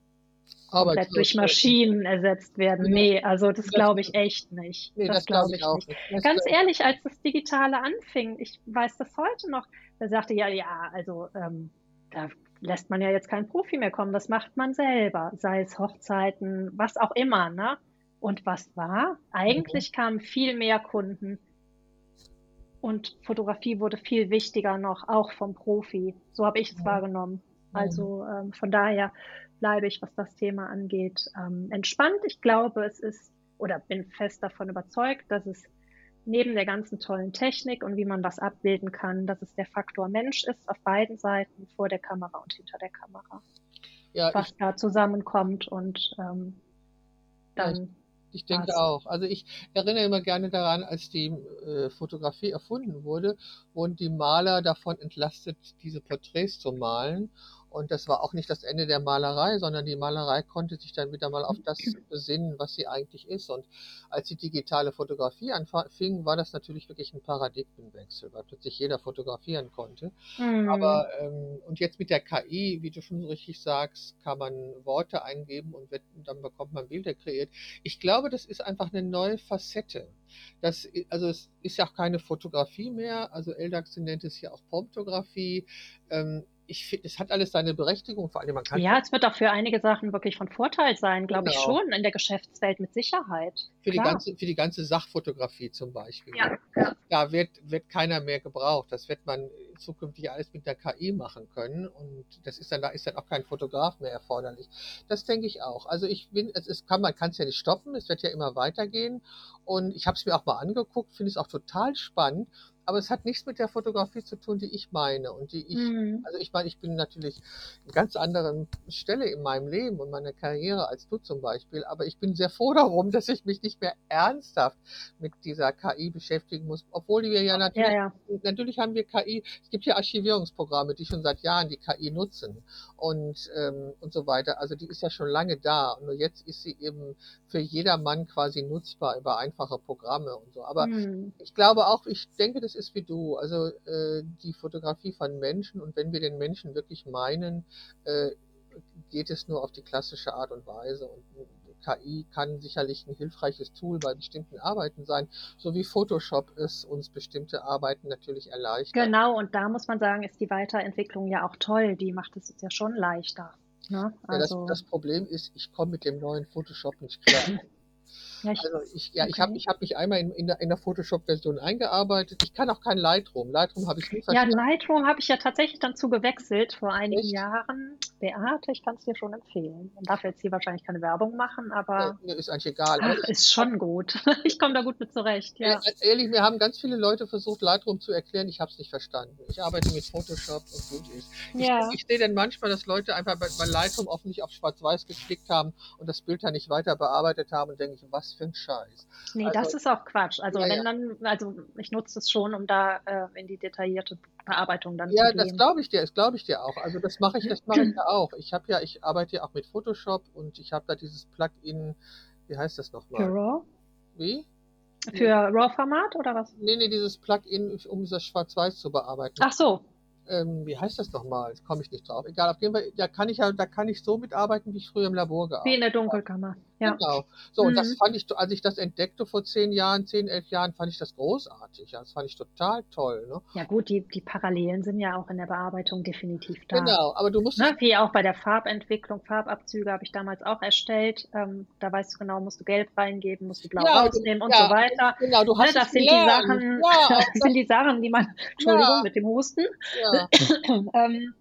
komplett durch Maschinen ersetzt werden. Nee, also das glaube ich echt nicht. Nee, das, das glaube ich, glaub ich, nicht. Ganz ehrlich, als das Digitale anfing, ich weiß das heute noch, da sagte ja, ja, also ähm, da lässt man ja jetzt keinen Profi mehr kommen, das macht man selber, sei es Hochzeiten, was auch immer, ne? Und was war? Eigentlich kamen viel mehr Kunden und Fotografie wurde viel wichtiger noch, auch vom Profi. So habe ich es mhm. wahrgenommen. Also ähm, von daher bleibe ich, was das Thema angeht, ähm, entspannt. Ich glaube, es ist oder bin fest davon überzeugt, dass es neben der ganzen tollen Technik und wie man was abbilden kann, dass es der Faktor Mensch ist auf beiden Seiten, vor der Kamera und hinter der Kamera. Ja, was ich, da zusammenkommt und ähm, dann. Ja, ich, ich denke passt. auch. Also ich erinnere immer gerne daran, als die äh, Fotografie erfunden wurde, wurden die Maler davon entlastet, diese Porträts zu malen. Und das war auch nicht das Ende der Malerei, sondern die Malerei konnte sich dann wieder mal auf das besinnen, was sie eigentlich ist. Und als die digitale Fotografie anfing, war das natürlich wirklich ein Paradigmenwechsel, weil plötzlich jeder fotografieren konnte. Mhm. Aber ähm, und jetzt mit der KI, wie du schon so richtig sagst, kann man Worte eingeben und wird, dann bekommt man Bilder kreiert. Ich glaube, das ist einfach eine neue Facette. Das, also es ist ja auch keine Fotografie mehr. Also Eldax nennt es ja auch Promptografie. Ähm, ich finde, es hat alles seine Berechtigung, vor allem man kann. Ja, es wird auch für einige Sachen wirklich von Vorteil sein, glaube genau. ich schon, in der Geschäftswelt mit Sicherheit. Für die, ganze, für die ganze Sachfotografie zum Beispiel. Ja, ja. Da wird, wird keiner mehr gebraucht. Das wird man zukünftig alles mit der KI machen können und das ist dann, da ist dann auch kein Fotograf mehr erforderlich. Das denke ich auch. Also ich bin, es ist, kann, man kann es ja nicht stoppen, es wird ja immer weitergehen und ich habe es mir auch mal angeguckt, finde es auch total spannend aber es hat nichts mit der Fotografie zu tun, die ich meine und die ich, mhm. also ich meine, ich bin natürlich in ganz anderen Stelle in meinem Leben und meiner Karriere als du zum Beispiel, aber ich bin sehr froh darum, dass ich mich nicht mehr ernsthaft mit dieser KI beschäftigen muss, obwohl wir ja natürlich, ja, ja. natürlich haben wir KI, es gibt ja Archivierungsprogramme, die schon seit Jahren die KI nutzen und, ähm, und so weiter. Also die ist ja schon lange da. Nur jetzt ist sie eben für jedermann quasi nutzbar über einfache Programme und so. Aber Hm. ich glaube auch, ich denke, das ist wie du. Also äh, die Fotografie von Menschen und wenn wir den Menschen wirklich meinen, äh, geht es nur auf die klassische Art und Weise. Und KI kann sicherlich ein hilfreiches Tool bei bestimmten Arbeiten sein, so wie Photoshop es uns bestimmte Arbeiten natürlich erleichtert. Genau, und da muss man sagen, ist die Weiterentwicklung ja auch toll. Die macht es uns ja schon leichter. Ne? Ja, das, Also, das Problem ist, ich komme mit dem neuen Photoshop nicht klar. Ja, ich, Also ich, ja, ich habe okay. ich hab mich einmal in, in der, der Photoshop-Version eingearbeitet. Ich kann auch kein Lightroom. Lightroom habe ich nie Ja, verstanden. Lightroom habe ich ja tatsächlich dann zu gewechselt vor einigen Echt? Jahren. Beate, ich kann es dir schon empfehlen. Man darf jetzt hier wahrscheinlich keine Werbung machen, aber mir ist eigentlich egal. Ach, ist schon gut. Ich komme da gut mit zurecht, ja. Äh, Ehrlich, mir haben ganz viele Leute versucht, Lightroom zu erklären. Ich habe es nicht verstanden. Ich arbeite mit Photoshop und gut ist. Ich, Ja, ich sehe dann manchmal, dass Leute einfach bei, bei Lightroom offensichtlich auf Schwarz-Weiß geklickt haben und das Bild dann nicht weiter bearbeitet haben und denke ich, was für ein Scheiß. nee, Also, das ist auch Quatsch. Also ja, wenn ja. dann, also ich nutze es schon, um da äh, in die detaillierte Bearbeitung dann Ja, zu das gehen. glaube ich dir, das glaube ich dir auch. Also das mache ich, das mache ich ja auch. Ich habe ja, ich arbeite ja auch mit Photoshop und ich habe da dieses Plugin, wie heißt das Für nochmal? RAW? Wie? Für RAW-Format oder was? Nee, nee, dieses Plugin, um das Schwarz-Weiß zu bearbeiten. Ach so, ähm, wie heißt das nochmal? Jetzt komme ich nicht drauf. Egal, auf jeden Fall, da kann ich ja, da kann ich so mitarbeiten, wie ich früher im Labor wie gearbeitet in der Dunkelkammer. Ja. Genau. So, und das Mhm. fand ich, als ich das entdeckte vor zehn Jahren, zehn, elf Jahren, fand ich das großartig. Das fand ich total toll. Ne? Ja gut, die, die Parallelen sind ja auch in der Bearbeitung definitiv da. Genau, aber du musst Ne, wie auch bei der Farbentwicklung, Farbabzüge habe ich damals auch erstellt. Ähm, da weißt du genau, musst du gelb reingeben, musst du blau ja, rausnehmen und ja, so weiter. genau, du Ne, hast das es sind die. Sachen, Ja, das sind die Sachen, die man, Entschuldigung, mit dem Husten, ja, ähm,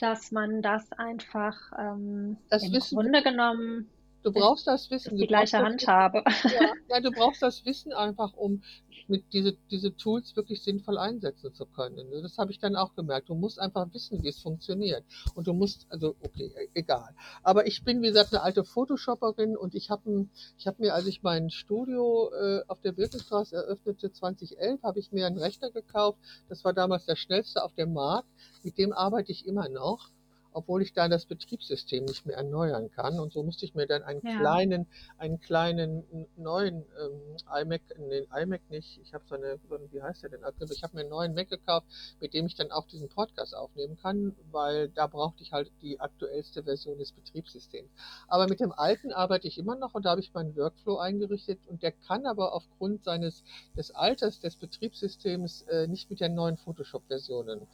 dass man das einfach ähm, Das im Wissen- Grunde genommen du brauchst das Wissen. die gleiche Handhabe. Ja, ja, du brauchst das Wissen einfach, um mit diese, diese Tools wirklich sinnvoll einsetzen zu können. Das habe ich dann auch gemerkt. Du musst einfach wissen, wie es funktioniert. Und du musst, also okay, e- egal. Aber ich bin, wie gesagt, eine alte Photoshopperin und ich habe ich hab mir, als ich mein Studio äh, auf der Birkenstraße eröffnete, 2011, habe ich mir einen Rechner gekauft. Das war damals der schnellste auf dem Markt. Mit dem arbeite ich immer noch obwohl ich da das Betriebssystem nicht mehr erneuern kann. Und so musste ich mir dann einen Ja. kleinen, einen kleinen neuen ähm, iMac, den iMac nicht, ich habe so eine, so eine, wie heißt der denn? Also ich habe mir einen neuen Mac gekauft, mit dem ich dann auch diesen Podcast aufnehmen kann, weil da brauchte ich halt die aktuellste Version des Betriebssystems. Aber mit dem alten arbeite ich immer noch und da habe ich meinen Workflow eingerichtet und der kann aber aufgrund seines des Alters des Betriebssystems äh, nicht mit den neuen Photoshop-Versionen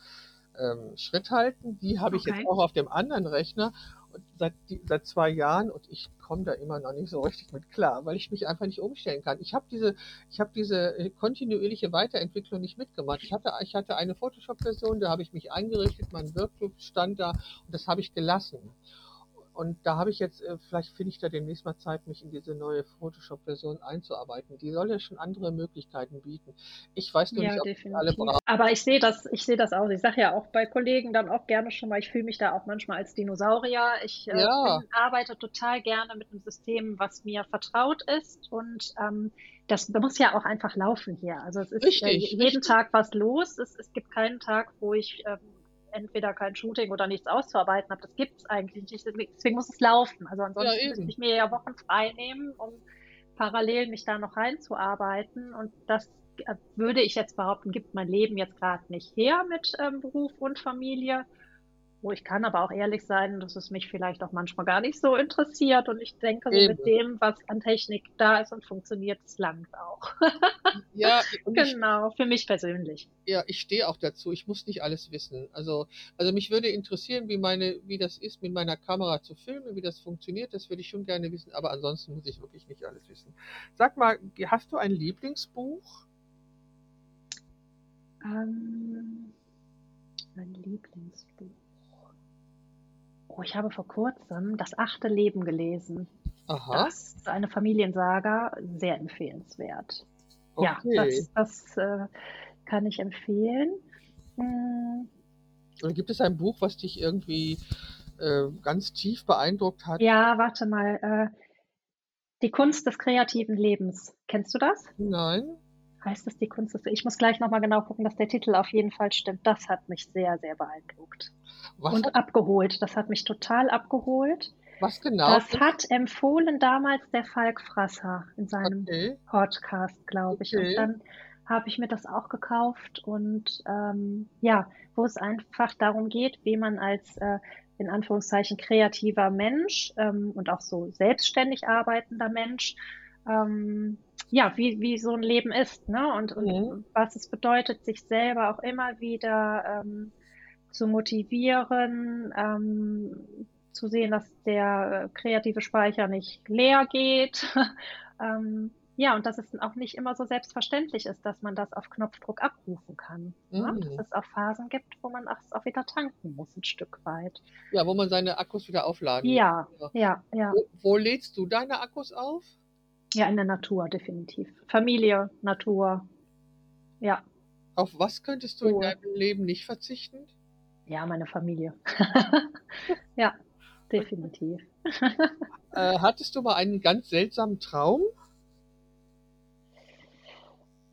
ähm, Schritt halten. Die habe ich Okay. jetzt auch auf dem anderen Rechner und seit, die, seit zwei Jahren und ich komme da immer noch nicht so richtig mit klar, weil ich mich einfach nicht umstellen kann. Ich habe diese, ich habe diese äh, kontinuierliche Weiterentwicklung nicht mitgemacht. Ich hatte, ich hatte eine Photoshop-Version, da habe ich mich eingerichtet, mein Workflow stand da und das habe ich gelassen. Und da habe ich jetzt, äh, vielleicht finde ich da demnächst mal Zeit, mich in diese neue Photoshop-Version einzuarbeiten. Die soll ja schon andere Möglichkeiten bieten. Ich weiß nur Ja, nicht, ob die alle definitiv. brauchen. Aber ich sehe das, ich sehe das auch. Ich sage ja auch bei Kollegen dann auch gerne schon mal, ich fühle mich da auch manchmal als Dinosaurier. Ich äh, Ja. bin, arbeite total gerne mit einem System, was mir vertraut ist und ähm, das muss ja auch einfach laufen hier. Also es ist äh, Richtig, jeden richtig. Tag was los. Es, es gibt keinen Tag, wo ich ähm, entweder kein Shooting oder nichts auszuarbeiten habe. Das gibt es eigentlich nicht. Deswegen muss es laufen. Also ansonsten eben. müsste ich mir ja Wochen frei nehmen, um parallel mich da noch reinzuarbeiten. Und das äh, würde ich jetzt behaupten, gibt mein Leben jetzt gerade nicht her mit ähm, Beruf und Familie. Wo ich kann aber auch ehrlich sein, dass es mich vielleicht auch manchmal gar nicht so interessiert. Und ich denke, so mit dem, was an Technik da ist und funktioniert, es langt auch. Ja, und ich, genau, für mich persönlich. ja, ich stehe auch dazu. Ich muss nicht alles wissen. Also, also mich würde interessieren, wie meine, wie das ist, mit meiner Kamera zu filmen, wie das funktioniert. Das würde ich schon gerne wissen. Aber ansonsten muss ich wirklich nicht alles wissen. Sag mal, hast du ein Lieblingsbuch? Ähm, mein Lieblingsbuch. Oh, ich habe vor kurzem das achte Leben gelesen. Aha. Das ist eine Familiensaga, sehr empfehlenswert. Ja, Okay. das, das äh, kann ich empfehlen. Oder gibt es ein Buch, was dich irgendwie äh, ganz tief beeindruckt hat? Ja, warte mal. Äh, die Kunst des kreativen Lebens. Kennst du das? Nein? Heißt es die Kunst des Ich muss gleich nochmal genau gucken, dass der Titel auf jeden Fall stimmt. Das hat mich sehr, sehr beeindruckt. Was, Und abgeholt. Das hat mich total abgeholt. was genau? Das hat empfohlen damals der Falk Frasser in seinem Okay. Podcast, glaube ich. Okay. Und dann habe ich mir das auch gekauft und ähm, ja, wo es einfach darum geht, wie man als äh, in Anführungszeichen kreativer Mensch ähm, und auch so selbstständig arbeitender Mensch, ähm, ja, wie, wie so ein Leben ist, ne? Und, und Mhm. was es bedeutet, sich selber auch immer wieder ähm, zu motivieren, ähm, zu sehen, dass der äh, kreative Speicher nicht leer geht. ähm, ja, und dass es auch nicht immer so selbstverständlich ist, dass man das auf Knopfdruck abrufen kann. Ne? Mhm. Dass es auch Phasen gibt, wo man es auch wieder tanken muss, ein Stück weit. Ja, wo man seine Akkus wieder aufladen Ja, muss. ja, ja. Wo, wo lädst du deine Akkus auf? Ja, in der Natur, definitiv. Familie, Natur. Ja, Auf was könntest du in Ruhe. deinem Leben nicht verzichten? ja, meine Familie. ja, definitiv. Äh, hattest du mal einen ganz seltsamen Traum?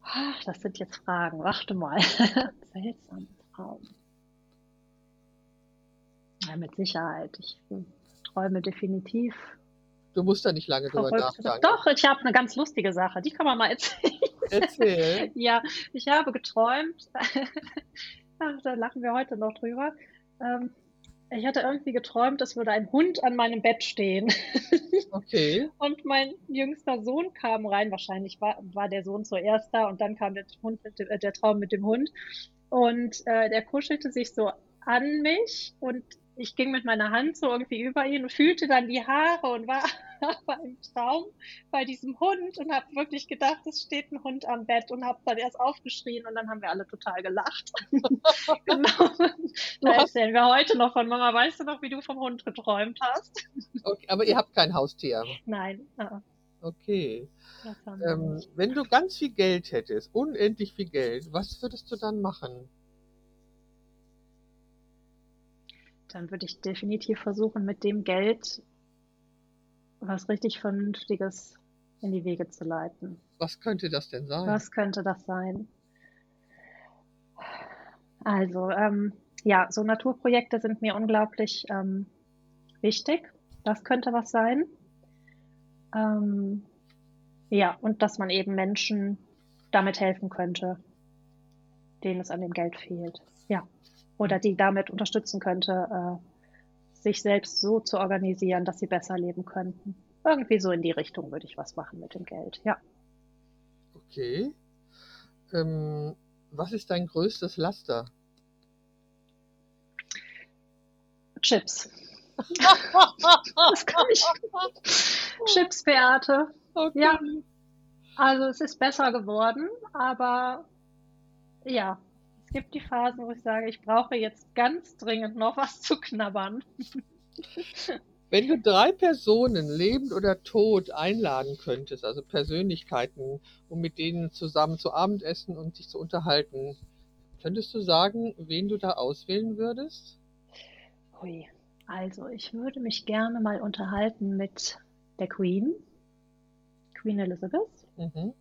Ach, das sind jetzt Fragen. Warte mal. Seltsamer Traum. Ja, mit Sicherheit. Ich hm, träume definitiv. Du musst da nicht lange drüber nachdenken. Doch, ich habe eine ganz lustige Sache. Die kann man mal erzählen. Erzähl. Ja, ich habe geträumt. Ach, da lachen wir heute noch drüber. Ähm, ich hatte irgendwie geträumt, es würde ein Hund an meinem Bett stehen. Okay. Und mein jüngster Sohn kam rein. Wahrscheinlich war, war der Sohn zuerst da und dann kam der, Hund mit dem, äh, der Traum mit dem Hund. Und äh, der kuschelte sich so an mich und ich ging mit meiner Hand so irgendwie über ihn und fühlte dann die Haare und war aber im Traum bei diesem Hund und habe wirklich gedacht, es steht ein Hund am Bett und habe dann erst aufgeschrien und dann haben wir alle total gelacht. genau. Da erzählen wir heute noch von Mama. Weißt du noch, wie du vom Hund geträumt hast? okay. Aber ihr habt kein Haustier. Nein. ah, Okay. haben wir Ähm, wenn du ganz viel Geld hättest, unendlich viel Geld, was würdest du dann machen? Dann würde ich definitiv versuchen, mit dem Geld was richtig Vernünftiges in die Wege zu leiten. Was könnte das denn sein? Was könnte das sein? Also, ähm, ja, so Naturprojekte sind mir unglaublich ähm, wichtig. Das könnte was sein. Ähm, ja, und dass man eben Menschen damit helfen könnte, denen es an dem Geld fehlt. Ja. Oder die damit unterstützen könnte, äh, sich selbst so zu organisieren, dass sie besser leben könnten. Irgendwie so in die Richtung würde ich was machen mit dem Geld. Ja. Okay. Ähm, was ist dein größtes Laster? Chips. Das kann ich. Chips, Beate. Okay. Ja. Also es ist besser geworden, aber ja, es gibt die Phasen, wo ich sage, ich brauche jetzt ganz dringend noch was zu knabbern. Wenn du drei Personen, lebend oder tot, einladen könntest, also Persönlichkeiten, um mit denen zusammen zu Abend essen und sich zu unterhalten, könntest du sagen, wen du da auswählen würdest? Ui. Also ich würde mich gerne mal unterhalten mit der Queen, Queen Elizabeth. Mhm.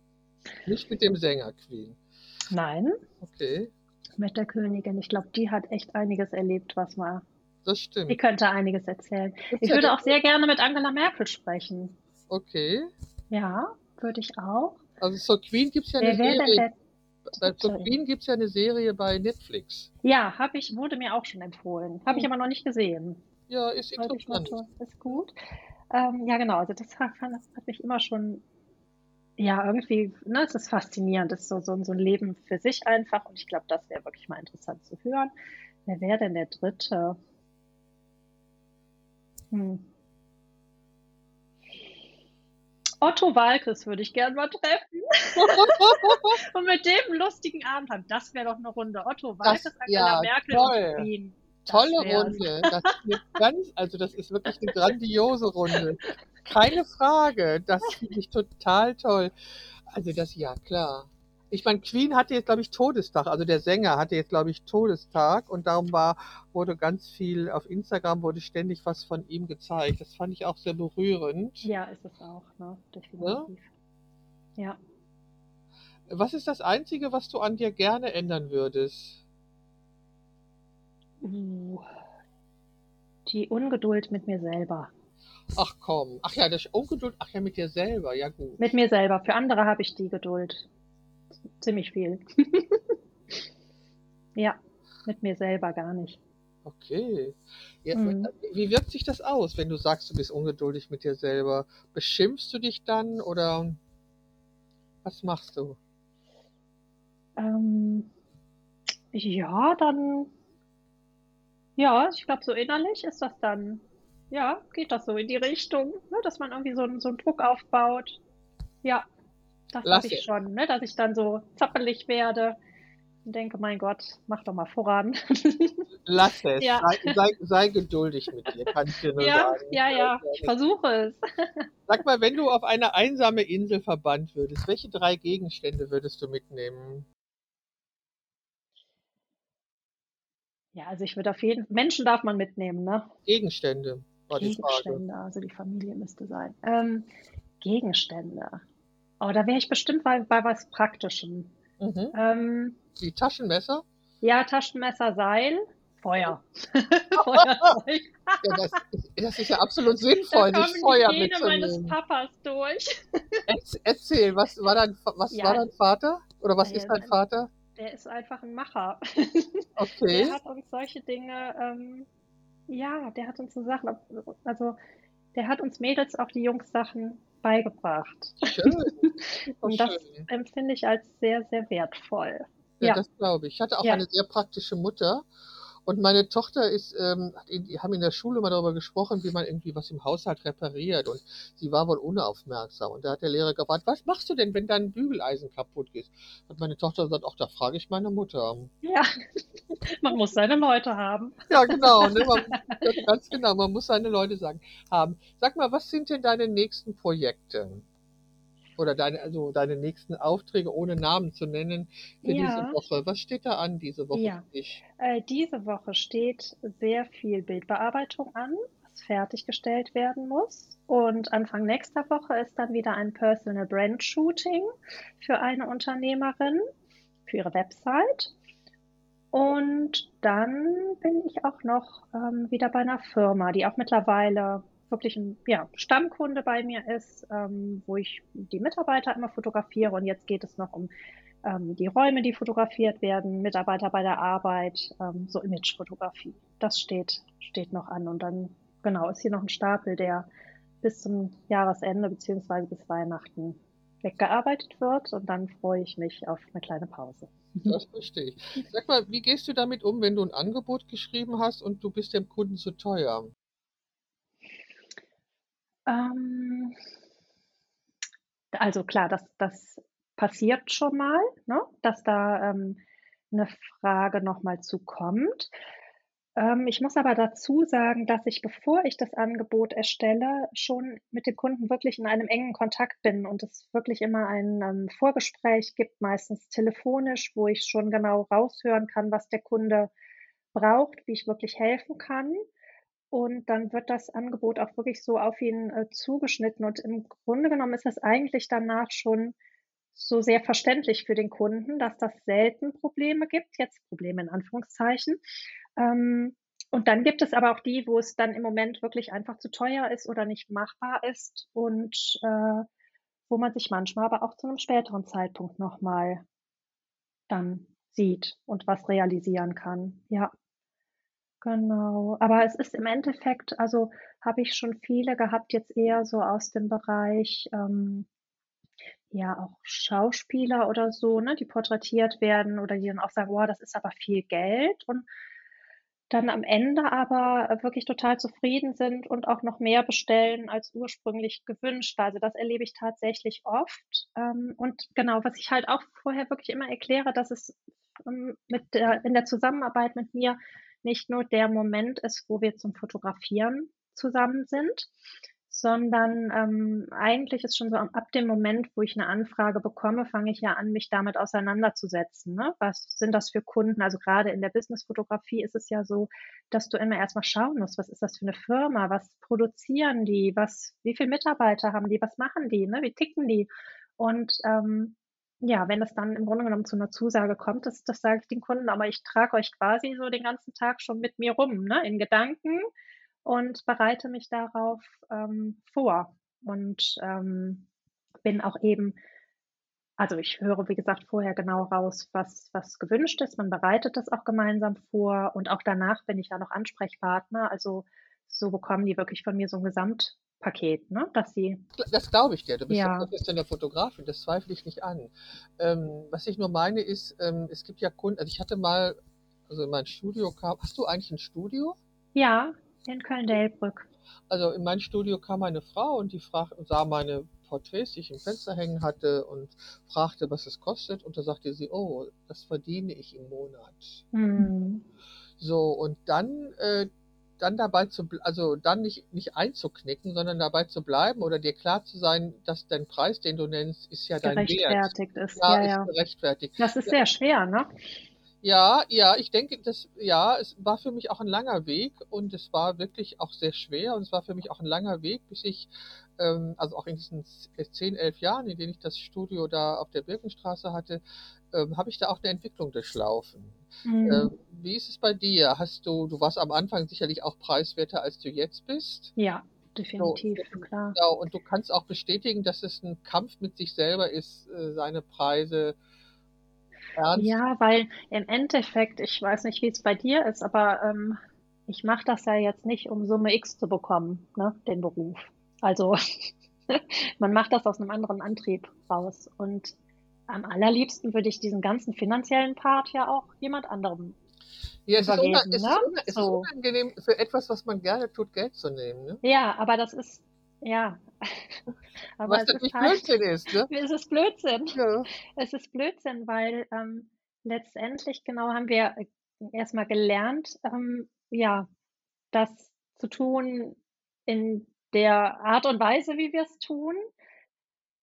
Nicht mit dem Sänger Queen. Nein, Okay, mit der Königin. Ich glaube, die hat echt einiges erlebt, was man. das Die stimmt. könnte einiges erzählen. Gibt's Ich würde auch sehr gerne mit Angela Merkel sprechen. Okay. Ja, würde ich auch. Also zur Queen gibt es ja eine Wer denn Serie. Bei, zur Queen gibt es ja eine Serie bei Netflix. Ja, habe ich, wurde mir auch schon empfohlen. Habe ich aber noch nicht gesehen. Ja, ist mal interessant. Ist gut. Ähm, ja, genau. Also das hat, das hat mich immer schon, ja, irgendwie, ne, es ist faszinierend. Es ist so, so, so ein Leben für sich einfach. Und ich glaube, das wäre wirklich mal interessant zu hören. Wer wäre denn der Dritte? Hm. Otto Walkes würde ich gern mal treffen. Und mit dem lustigen Abend haben. Das wäre doch eine Runde. Otto Walkes, Angela ja, Merkel toll. und Queen. Das Tolle wär's. Runde. Das ganz, also das ist wirklich eine grandiose Runde. Keine Frage. Das finde ich total toll. Also das, ja klar. Ich meine, Queen hatte jetzt, glaube ich, Todestag. Also der Sänger hatte jetzt, glaube ich, Todestag und darum war, wurde ganz viel auf Instagram wurde ständig was von ihm gezeigt. Das fand ich auch sehr berührend. Ja, ist es auch, ne? Definitiv. Ja. Was ist das Einzige, was du an dir gerne ändern würdest? Uh, die Ungeduld mit mir selber. Ach komm. Ach ja, das Ungeduld. Ach ja, mit dir selber. Ja, gut. Mit mir selber. Für andere habe ich die Geduld. Ziemlich viel. ja, mit mir selber gar nicht. Okay. Ja, Mhm. Wie wirkt sich das aus, wenn du sagst, du bist ungeduldig mit dir selber? Beschimpfst du dich dann oder was machst du? Ähm, ja, dann, ja, ich glaube, so innerlich ist das dann, ja, geht das so in die Richtung, ne, dass man irgendwie so, einen- so einen Druck aufbaut. Ja, das habe ich schon, ne, dass ich dann so zappelig werde und denke, mein Gott, mach doch mal voran. Lass es. Ja. Sei, sei, sei geduldig mit dir, kann ich dir nur Ja, sagen. ja, ja, ich versuche es. Sag mal, wenn du auf eine einsame Insel verbannt würdest, welche drei Gegenstände würdest du mitnehmen? Ja, also ich würde auf jeden Menschen darf man mitnehmen, ne? Gegenstände war die Frage. Gegenstände, also die Familie müsste sein. Ähm, Gegenstände. Oh, da wäre ich bestimmt bei, bei was Praktischem. Mhm. Ähm, Die Taschenmesser? ja, Taschenmesser, Seil, Feuer. Feuerzeug. Ja, das, ist, das ist ja absolut Da sinnvoll, sich die Feuer meines mitzunehmen. Papas durch. Erz- Erzähl, was war dein, was Ja. war dein Vater? Oder was Ja, ist dein mein- Vater? Der ist einfach ein Macher. Okay. Der hat uns solche Dinge, ähm, ja, der hat uns so Sachen, also der hat uns Mädels auch die Jungs Sachen beigebracht. Schön. Oh, Und das schön. empfinde ich als sehr, sehr wertvoll. Ja, Ja. das glaube ich. Ich hatte auch Ja. eine sehr praktische Mutter. Und meine Tochter ist, ähm, hat in, die haben in der Schule mal darüber gesprochen, wie man irgendwie was im Haushalt repariert. Und sie war wohl unaufmerksam. Und da hat der Lehrer gefragt, was machst du denn, wenn dein Bügeleisen kaputt ist? Hat meine Tochter gesagt, ach, da frage ich meine Mutter. Ja, man muss seine Leute haben. Ja, genau, ne? man, ganz genau. Man muss seine Leute sagen, haben. Sag mal, was sind denn deine nächsten Projekte? Oder deine, also deine nächsten Aufträge, ohne Namen zu nennen, für Ja. diese Woche? Was steht da an diese Woche Ja. für dich? Äh, diese Woche steht sehr viel Bildbearbeitung an, was fertiggestellt werden muss. Und Anfang nächster Woche ist dann wieder ein Personal Brand Shooting für eine Unternehmerin für ihre Website. Und dann bin ich auch noch ähm, wieder bei einer Firma, die auch mittlerweile wirklich ein ja, Stammkunde bei mir ist, ähm, wo ich die Mitarbeiter immer fotografiere. Und jetzt geht es noch um ähm, die Räume, die fotografiert werden, Mitarbeiter bei der Arbeit, ähm, so Imagefotografie. Das steht, steht noch an. Und dann, genau, ist hier noch ein Stapel, der bis zum Jahresende beziehungsweise bis Weihnachten weggearbeitet wird. Und dann freue ich mich auf eine kleine Pause. Das verstehe ich. Sag mal, wie gehst du damit um, wenn du ein Angebot geschrieben hast und du bist dem Kunden zu teuer? Ähm, also klar, das, das passiert schon mal, ne? dass da ähm, eine Frage nochmal zukommt. Ähm, ich muss aber dazu sagen, dass ich, bevor ich das Angebot erstelle, schon mit dem Kunden wirklich in einem engen Kontakt bin und es wirklich immer ein ähm, Vorgespräch gibt, meistens telefonisch, wo ich schon genau raushören kann, was der Kunde braucht, wie ich wirklich helfen kann. Und dann wird das Angebot auch wirklich so auf ihn äh, zugeschnitten. Und im Grunde genommen ist das eigentlich danach schon so sehr verständlich für den Kunden, dass das selten Probleme gibt, jetzt Probleme in Anführungszeichen. Ähm, und dann gibt es aber auch die, wo es dann im Moment wirklich einfach zu teuer ist oder nicht machbar ist und äh, wo man sich manchmal aber auch zu einem späteren Zeitpunkt nochmal dann sieht und was realisieren kann. Ja. Genau, aber es ist im Endeffekt, also habe ich schon viele gehabt, jetzt eher so aus dem Bereich, ähm, ja, auch Schauspieler oder so, ne, die porträtiert werden oder die dann auch sagen, wow, das ist aber viel Geld und dann am Ende aber wirklich total zufrieden sind und auch noch mehr bestellen als ursprünglich gewünscht. Also das erlebe ich tatsächlich oft. Ähm, und genau, was ich halt auch vorher wirklich immer erkläre, dass es ähm, mit der, in der Zusammenarbeit mit mir nicht nur der Moment ist, wo wir zum Fotografieren zusammen sind, sondern ähm, eigentlich ist schon so ab dem Moment, wo ich eine Anfrage bekomme, fange ich ja an, mich damit auseinanderzusetzen. Ne? Was sind das für Kunden? Also gerade in der Businessfotografie ist es ja so, dass du immer erstmal schauen musst, was ist das für eine Firma? Was produzieren die? Was, wie viele Mitarbeiter haben die? Was machen die? Ne? Wie ticken die? Und ähm, ja, wenn es dann im Grunde genommen zu einer Zusage kommt, das das sage ich den Kunden, aber ich trage euch quasi so den ganzen Tag schon mit mir rum, ne, in Gedanken und bereite mich darauf, ähm, vor und, ähm, bin auch eben also, ich höre, wie gesagt, vorher genau raus, was was gewünscht ist. Man bereitet das auch gemeinsam vor und auch danach bin ich ja noch Ansprechpartner. Also, so bekommen die wirklich von mir so 'n Gesamtpaket, ne, dass sie Das glaube ich dir. Du bist ja Ja. professionelle Fotografin, das zweifle ich nicht an. Ähm, was ich nur meine ist, ähm, es gibt ja Kunden also, ich hatte mal also, in mein Studio kam hast du eigentlich 'n Studio? Ja, in Köln-Delbrück. Also, in mein Studio kam eine Frau und die frag sah meine Porträts, die ich im Fenster hängen hatte und fragte, was es kostet und da sagte sie: „Oh, das verdiene ich im Monat.“ Mhm. So, und dann äh, dann dabei zu also, dann nicht nicht einzuknicken, sondern dabei zu bleiben oder dir klar zu sein, dass dein Preis, den du nennst, ist ja dein Wert. Ist, Ja, ja, ist gerechtfertigt. Das ist sehr schwer, ne? Ja, ja, ich denke, das ja, es war für mich auch 'n langer Weg und es war wirklich auch sehr schwer und es war für mich auch 'n langer Weg, bis ich ähm, also, auch in diesen z 10, 11 Jahren, in denen ich das Studio da auf der Birkenstraße hatte, ähm, habe ich da auch 'ne Entwicklung durchlaufen. Mhm. Ähm, wie ist es bei dir? Hast du du warst am Anfang sicherlich auch preiswerter, als du jetzt bist? Ja, So, definitiv, klar. genau, und du kannst auch bestätigen, dass es 'n Kampf mit sich selber ist, äh, seine Preise ernst Ja, weil im Endeffekt ich weiß nicht, wie's bei dir ist, aber, ähm, ich mache das ja jetzt nicht, um Summe X zu bekommen, ne, den Beruf. Also, man macht das aus 'nem anderen Antrieb raus und am allerliebsten würde ich diesen ganzen finanziellen Part ja auch jemand anderem Ja, es ist es ist ne? una es ist So. unangenehm, für etwas, was man gerne tut, Geld zu nehmen, ne? Ja, aber das ist ja, aber Was es ist natürlich halt Blödsinn ist, ne? es ist Blödsinn. Ja. Es ist Blödsinn, weil, ähm, letztendlich genau haben wir, äh, erst mal gelernt, ähm, ja, das zu tun in der Art und Weise, wie wir's tun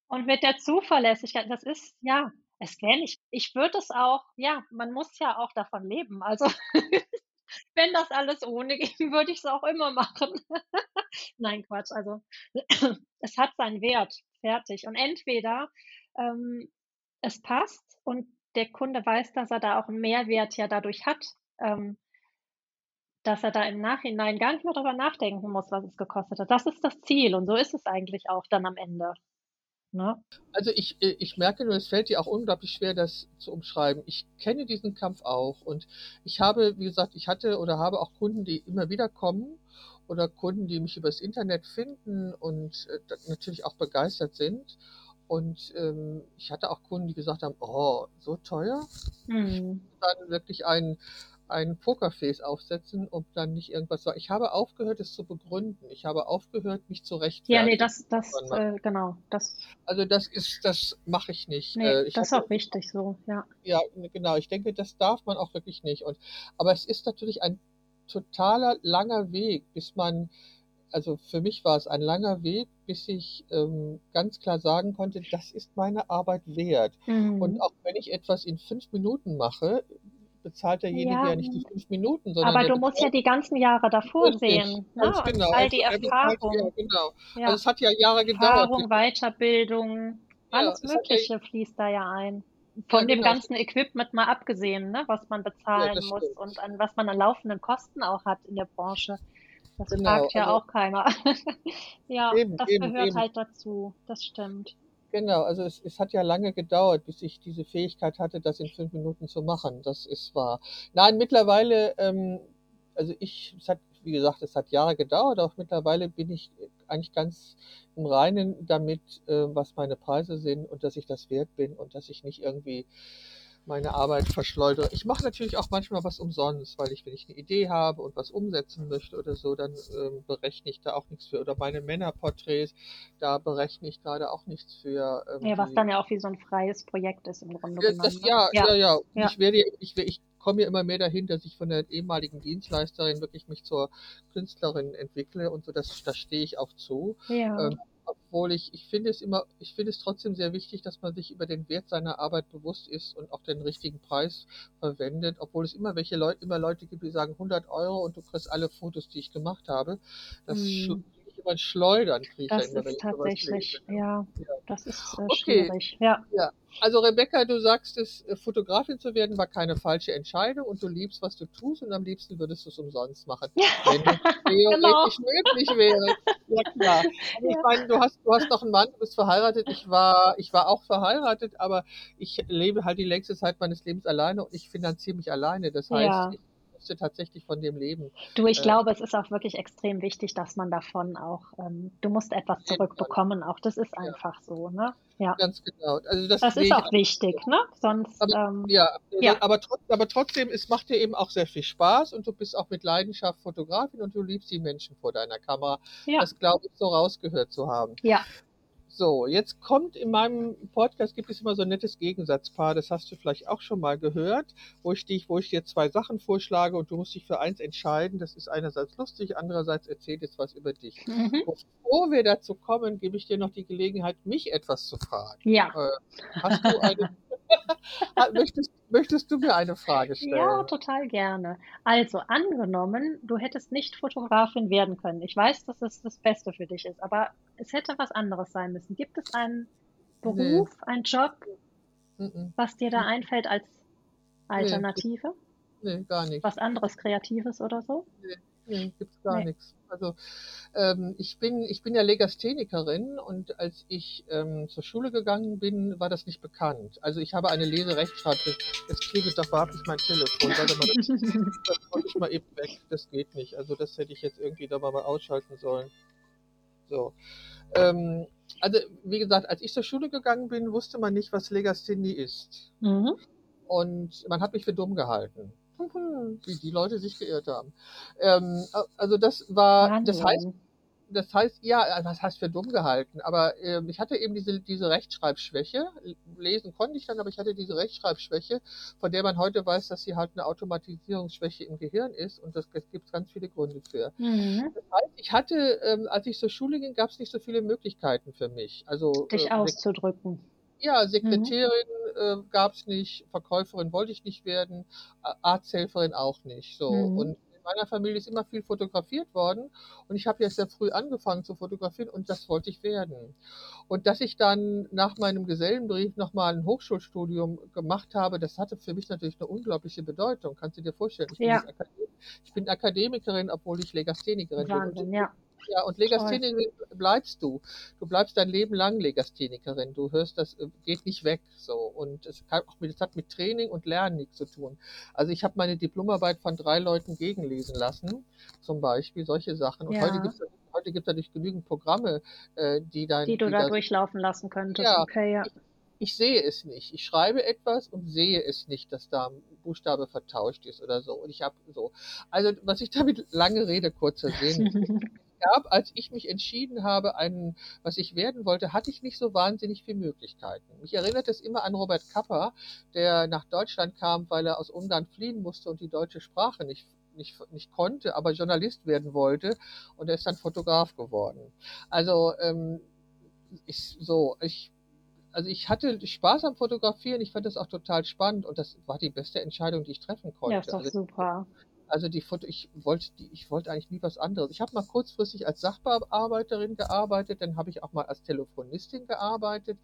und mit der Zuverlässigkeit. Das ist ja, es wäre nicht ich würde es auch ja, man muss ja auch davon leben. Also, wenn das alles ohne ging, würde ich's auch immer machen. Nein, Quatsch. Also, es hat seinen Wert, fertig. Und entweder, ähm, es passt und der Kunde weiß, dass er da auch 'n Mehrwert ja dadurch hat, ähm dass er da im Nachhinein gar nicht mehr drüber nachdenken muss, was es gekostet hat. Das ist das Ziel und so ist es eigentlich auch dann am Ende, ne? Also, ich äh, ich merke nur, es fällt dir auch unglaublich schwer, das zu umschreiben. Ich kenne diesen Kampf auch und ich habe, wie gesagt ich hatte oder habe auch Kunden, die immer wieder kommen oder Kunden, die mich übers Internet finden und, äh, natürlich auch begeistert sind. Und, ähm, ich hatte auch Kunden, die gesagt haben: „Oh, so teuer?“ Mhm. Dann wirklich ein ein Pokerface aufsetzen, ob dann nicht irgendwas war. Ich habe aufgehört, es zu begründen. Ich habe aufgehört, mich zu Ja, ne, rechtfertigen. das das äh, genau, das Also, das ist das mache ich nicht. ne, Äh, ich das ist auch richtig so, ja. Ja, genau. Ich denke, das darf man auch wirklich nicht und aber es ist natürlich ein totaler langer Weg, bis man also, für mich war es ein langer Weg, bis ich, ähm, ganz klar sagen konnte: „Das ist meine Arbeit wert.“ Und Mhm. auch wenn ich etwas in 5 Minuten mache, bezahlt derjenige Ja, ja nicht die 5 Minuten, sondern aber du musst ja die ganzen Jahre davor Richtig, sehen, ne, und genau. all Also, die er bezahlt ja, Erfahrung. genau. Also, Ja. es hat ja Jahre gedauert, Erfahrung, Weiterbildung, Ja, alles ja Mögliche fließt da ja ein. Ja, Von dem genau. ganzen Equipment mal abgesehen, ne, was man Ja, bezahlen muss stimmt. und an was man an laufenden Kosten auch hat in der Branche. Das Genau, fragt ja also auch keiner. Ja, Eben, das eben, gehört eben. halt dazu. Das stimmt. Genau, also, es es hat ja lange gedauert, bis ich diese Fähigkeit hatte, das in 5 Minuten zu machen. Das ist wahr. Nein, mittlerweile, ähm also, ich es hat wie gesagt, es hat Jahre gedauert, auch mittlerweile bin ich, eigentlich ganz im Reinen damit, äh, was meine Preise sind und dass ich das wert bin und dass ich nicht irgendwie meine Arbeit verschleudere. Ich mache natürlich auch manchmal was umsonst, weil ich wenn ich 'ne Idee habe und was umsetzen möchte oder so, dann, ähm, berechne ich da auch nix für. Oder meine Männerporträts, da berechne ich grade auch nichts für Ja, was dann ja auch wie so 'n freies Projekt ist im Grunde Äh, das genommen, ne? ja, Ja. ja, ja. Ja. ich werde ich ich komme ja immer mehr dahin, dass ich von der ehemaligen Dienstleisterin wirklich mich zur Künstlerin entwickle und so, das da stehe ich auch zu. Ja. Ähm, obwohl ich ich finde es immer ich finde es trotzdem sehr wichtig, dass man sich über den Wert seiner Arbeit bewusst ist und auch den richtigen Preis verwendet, obwohl es immer welche Leu immer Leute gibt, die sagen: „100 € und du kriegst alle Fotos, die ich gemacht habe.“ Das Mhm. Ich immer ein Schleudern kriege. Das ist tatsächlich, ja, ja, das ist äh, okay. schwierig. Ja. Ja, also Rebecca, du sagst es, äh, Fotografin zu werden war keine falsche Entscheidung und du liebst, was du tust und am liebsten würdest du es umsonst machen, wenn es theoretisch genau. möglich wäre. Ja klar. Also ich meine, du hast, du hast noch einen Mann, du bist verheiratet. Ich war, ich war auch verheiratet, aber ich lebe halt die längste Zeit meines Lebens alleine und ich finanziere mich alleine. Das heißt, ich musste tatsächlich von dem leben. Du, ich äh, glaube, es ist auch wirklich extrem wichtig, dass man davon auch, ähm, du musst etwas zurückbekommen, auch das ist einfach ja. so, ne? Ja. Ganz genau. Also das, das ist auch wichtig, ne? Sonst, aber, ähm, ja, ja. Aber, aber trotzdem, es macht dir eben auch sehr viel Spaß und du bist auch mit Leidenschaft Fotografin und du liebst die Menschen vor deiner Kamera. Ja. Das glaube ich so rausgehört zu haben. Ja. So, jetzt kommt in meinem Podcast gibt es immer so ein nettes Gegensatzpaar, das hast du vielleicht auch schon mal gehört, wo ich dich, wo ich dir zwei Sachen vorschlage und du musst dich für eins entscheiden. Das ist einerseits lustig, andererseits erzählt jetzt was über dich. Mhm. Bevor wir dazu kommen, gebe ich dir noch die Gelegenheit, mich etwas zu fragen. Ja. Äh, hast du eine möchtest, möchtest du mir eine Frage stellen? Ja, total gerne. Also angenommen, du hättest nicht Fotografin werden können. Ich weiß, dass es das Beste für dich ist, aber es hätte was anderes sein müssen. Gibt es einen Beruf, nee. einen Job, mhm. was dir da einfällt als Alternative? Nee, gar nicht. Was anderes Kreatives oder so? Nee. Nee, gibt's gar nee. nichts. Also ähm, ich bin ich bin ja Legasthenikerin und als ich ähm, zur Schule gegangen bin, war das nicht bekannt. Also ich habe eine Leserechtschreibung. Jetzt klingelt doch überhaupt nicht mein Telefon. Warte mal, das, das wollte ich mal eben weg. Das geht nicht. Also das hätte ich jetzt irgendwie da mal ausschalten sollen. So. Ähm, also wie gesagt, als ich zur Schule gegangen bin, wusste man nicht, was Legasthenie ist. Mhm. Und man hat mich für dumm gehalten wie die Leute sich geirrt haben. Ähm, also das war, Wahnsinn. das heißt, das heißt, ja, was heißt für dumm gehalten? Aber äh, ich hatte eben diese, diese Rechtschreibschwäche. Lesen konnte ich dann, aber ich hatte diese Rechtschreibschwäche, von der man heute weiß, dass sie halt eine Automatisierungsschwäche im Gehirn ist. Und das, das gibt es ganz viele Gründe für. Mhm. Das heißt, ich hatte, ähm, als ich zur Schule ging, gab es nicht so viele Möglichkeiten für mich. Also, Dich äh, auszudrücken. Ja, Sekretärin mhm. äh, gab es nicht, Verkäuferin wollte ich nicht werden, Arzthelferin auch nicht. So. Mhm. Und in meiner Familie ist immer viel fotografiert worden und ich habe ja sehr früh angefangen zu fotografieren und das wollte ich werden. Und dass ich dann nach meinem Gesellenbrief nochmal ein Hochschulstudium gemacht habe, das hatte für mich natürlich eine unglaubliche Bedeutung. Kannst du dir vorstellen? Ich, ja. bin, ich bin Akademikerin, obwohl ich Legasthenikerin Wahnsinn, bin. Ja. Ja, und Legasthenikerin bleibst du. Du bleibst dein Leben lang Legasthenikerin. Du hörst, das äh, geht nicht weg. So. Und es, kann hat mit Training und Lernen nichts zu tun. Also ich habe meine Diplomarbeit von drei Leuten gegenlesen lassen, zum Beispiel solche Sachen. Und ja. heute gibt es heute gibt es natürlich genügend Programme, äh, die dann. Die du die da durchlaufen lassen könntest. Ja, okay, ja. Ich, ich sehe es nicht. Ich schreibe etwas und sehe es nicht, dass da ein Buchstabe vertauscht ist oder so. Und ich habe so. Also, was ich damit lange Rede, kurzer Sinn. gab, als ich mich entschieden habe, einen, was ich werden wollte, hatte ich nicht so wahnsinnig viele Möglichkeiten. Mich erinnert es immer an Robert Kapper, der nach Deutschland kam, weil er aus Ungarn fliehen musste und die deutsche Sprache nicht nicht, nicht konnte, aber Journalist werden wollte und er ist dann Fotograf geworden. Also ähm, ich, so, ich also ich hatte Spaß am Fotografieren, ich fand das auch total spannend und das war die beste Entscheidung, die ich treffen konnte. Ja, ist doch also, super. Also die Foto, ich wollte, die, ich wollte eigentlich nie was anderes. Ich habe mal kurzfristig als Sachbearbeiterin gearbeitet, dann habe ich auch mal als Telefonistin gearbeitet.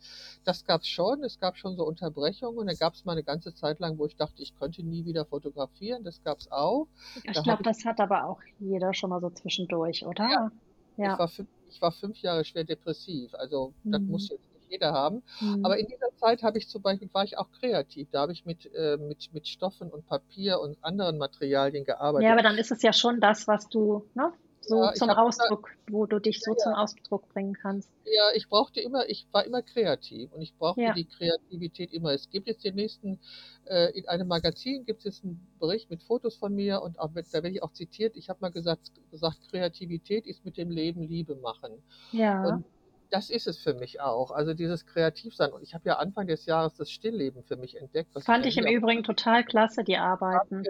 Das gab es schon, es gab schon so Unterbrechungen. Dann gab es mal eine ganze Zeit lang, wo ich dachte, ich könnte nie wieder fotografieren. Das gab es auch. Ich da glaube, das hat aber auch jeder schon mal so zwischendurch, oder? Ja. ja. Ich, war fünf, ich war fünf Jahre schwer depressiv. Also mhm. das muss jetzt jeder haben. Mhm. Aber in dieser Zeit habe ich zum Beispiel, war ich auch kreativ. Da habe ich mit, äh, mit, mit Stoffen und Papier und anderen Materialien gearbeitet. Ja, aber dann ist es ja schon das, was du, ne? so ja, zum Ausdruck, da, wo du dich so ja, zum Ausdruck bringen kannst. Ja, ich brauchte immer, ich war immer kreativ und ich brauchte ja. die Kreativität immer. Es gibt jetzt den nächsten, äh, in einem Magazin gibt es jetzt einen Bericht mit Fotos von mir und auch, da werde ich auch zitiert. Ich habe mal gesagt, gesagt, Kreativität ist mit dem Leben Liebe machen. Ja. Und das ist es für mich auch. Also dieses Kreativsein. Und ich habe ja Anfang des Jahres das Stillleben für mich entdeckt. Fand ich, im Übrigen total klasse, die Arbeiten.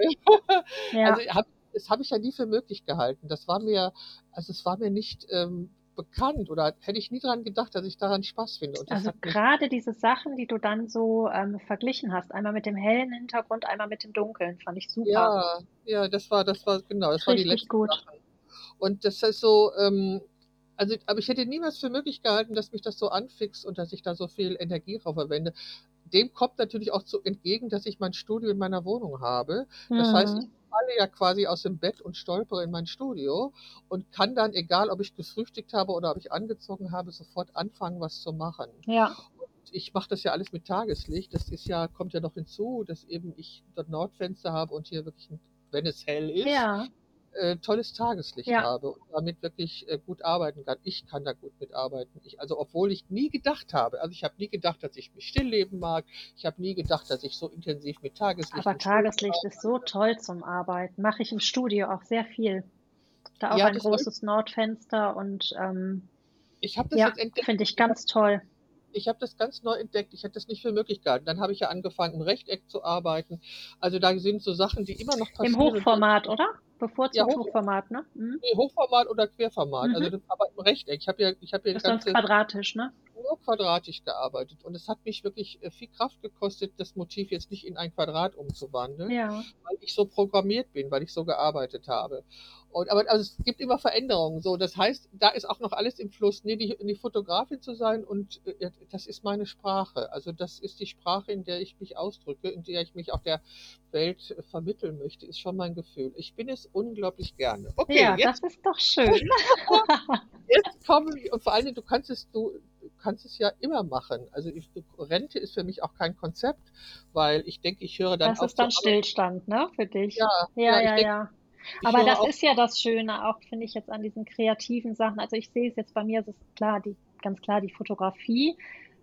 ja. Also hab, das habe ich ja nie für möglich gehalten. Das war mir, also es war mir nicht ähm, bekannt oder hätte ich nie daran gedacht, dass ich daran Spaß finde. also gerade diese Sachen, die du dann so ähm, verglichen hast, einmal mit dem hellen Hintergrund, einmal mit dem dunklen, fand ich super. Ja, ja, das war, das war genau, das Richtig war die letzte gut. Sachen. Und das ist so, ähm, Also, aber ich hätte niemals für möglich gehalten, dass mich das so anfixt und dass ich da so viel Energie drauf verwende. Dem kommt natürlich auch zu entgegen, dass ich mein Studio in meiner Wohnung habe. Das heißt, ich Mhm. falle ja quasi aus dem Bett und stolpere in mein Studio und kann dann, egal ob ich gefrühstückt habe oder ob ich angezogen habe, sofort anfangen, was zu machen. Ja, Ich mache das ja alles mit Tageslicht. Das ist ja, kommt ja noch hinzu, dass eben ich dort Nordfenster habe und hier wirklich, wenn es hell ist, ja, äh, tolles Tageslicht ja. habe und damit wirklich äh, gut arbeiten kann. Ich kann da gut mitarbeiten. Ich, also obwohl ich nie gedacht habe, also ich habe nie gedacht, dass ich mich stillleben mag. Ich habe nie gedacht, dass ich so intensiv mit Tageslicht Aber Tageslicht ist so toll zum Arbeiten. Mache ich im Studio auch sehr viel. Da auch Ja, ein großes Nordfenster und ähm, Ich habe das ja, jetzt entdeckt. finde ich ganz toll. Ich habe das ganz neu entdeckt. Ich hätte das nicht für möglich gehalten. Dann habe ich ja angefangen, im Rechteck zu arbeiten. Also da sind so Sachen, die immer noch Im passieren. Hochformat, oder? Bevorzugt Ja, Hoch- Hochformat, ne? Mhm. Nee, Hochformat oder Querformat. Mhm. Also das, aber im Rechteck. Ich habe ja, ich habe ja das sonst ganze quadratisch, ne? nur quadratisch gearbeitet. Und es hat mich wirklich äh, viel Kraft gekostet, das Motiv jetzt nicht in ein Quadrat umzuwandeln, Ja. weil ich so programmiert bin, weil ich so gearbeitet habe. Und, aber also es gibt immer Veränderungen. So, das heißt, da ist auch noch alles im Fluss. Nee, die, die Fotografin zu sein und äh, das ist meine Sprache. Also das ist die Sprache, in der ich mich ausdrücke, in der ich mich auch der Welt äh, vermitteln möchte, ist schon mein Gefühl. Ich bin es unglaublich gerne. Okay, Ja, jetzt das ist doch schön. jetzt kommen und vor allen Dingen, du kannst es, du kannst es ja immer machen. Also ich, Rente ist für mich auch kein Konzept, weil ich denke, ich höre dann Das ist dann. Stillstand, ne? Für dich. Ja, Ja, ja, ja, ja. Ich Aber das ist ja das Schöne, auch finde ich jetzt an diesen kreativen Sachen. Also ich sehe es jetzt bei mir, es ist klar, die, ganz klar die Fotografie,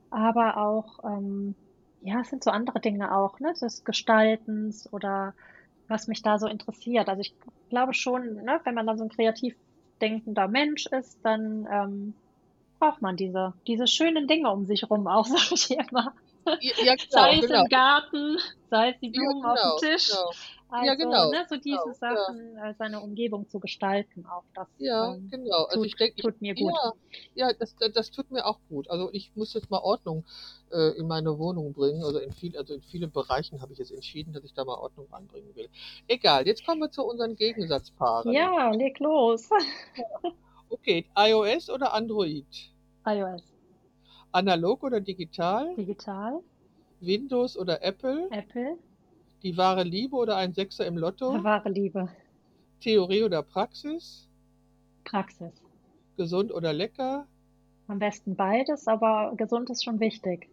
aber auch, ähm, ja, es sind so andere Dinge auch, ne? Des Gestaltens oder was mich da so interessiert. Also ich glaube schon, ne, wenn man dann so ein kreativ denkender Mensch ist, dann ähm, braucht man diese, diese schönen Dinge um sich rum auch, sage ich immer. Ja, ja, genau, Sei es genau. im Garten, sei es die Ja, Blumen auf genau, dem Tisch. genau. Also, Ja, genau, ne, so diese genau, ja. Sachen, äh, seine Umgebung zu gestalten, auch das Ja, ähm, genau. Also ich tut, denke, ich, tut mir gut. ja, ja, das, das, das tut mir auch gut. Also ich muss jetzt mal Ordnung äh, in meine Wohnung bringen. Also in viel, also in vielen Bereichen habe ich jetzt entschieden, dass ich da mal Ordnung anbringen will. Egal, jetzt kommen wir zu unseren Gegensatzpaaren. Ja, leg los. Okay, iOS oder Android? iOS, Analog oder digital? digital, Windows oder Apple? Apple, Die wahre Liebe oder ein Sechser im Lotto? wahre Liebe, Theorie oder Praxis? Praxis. Gesund oder lecker? Am besten beides, aber gesund ist schon wichtig.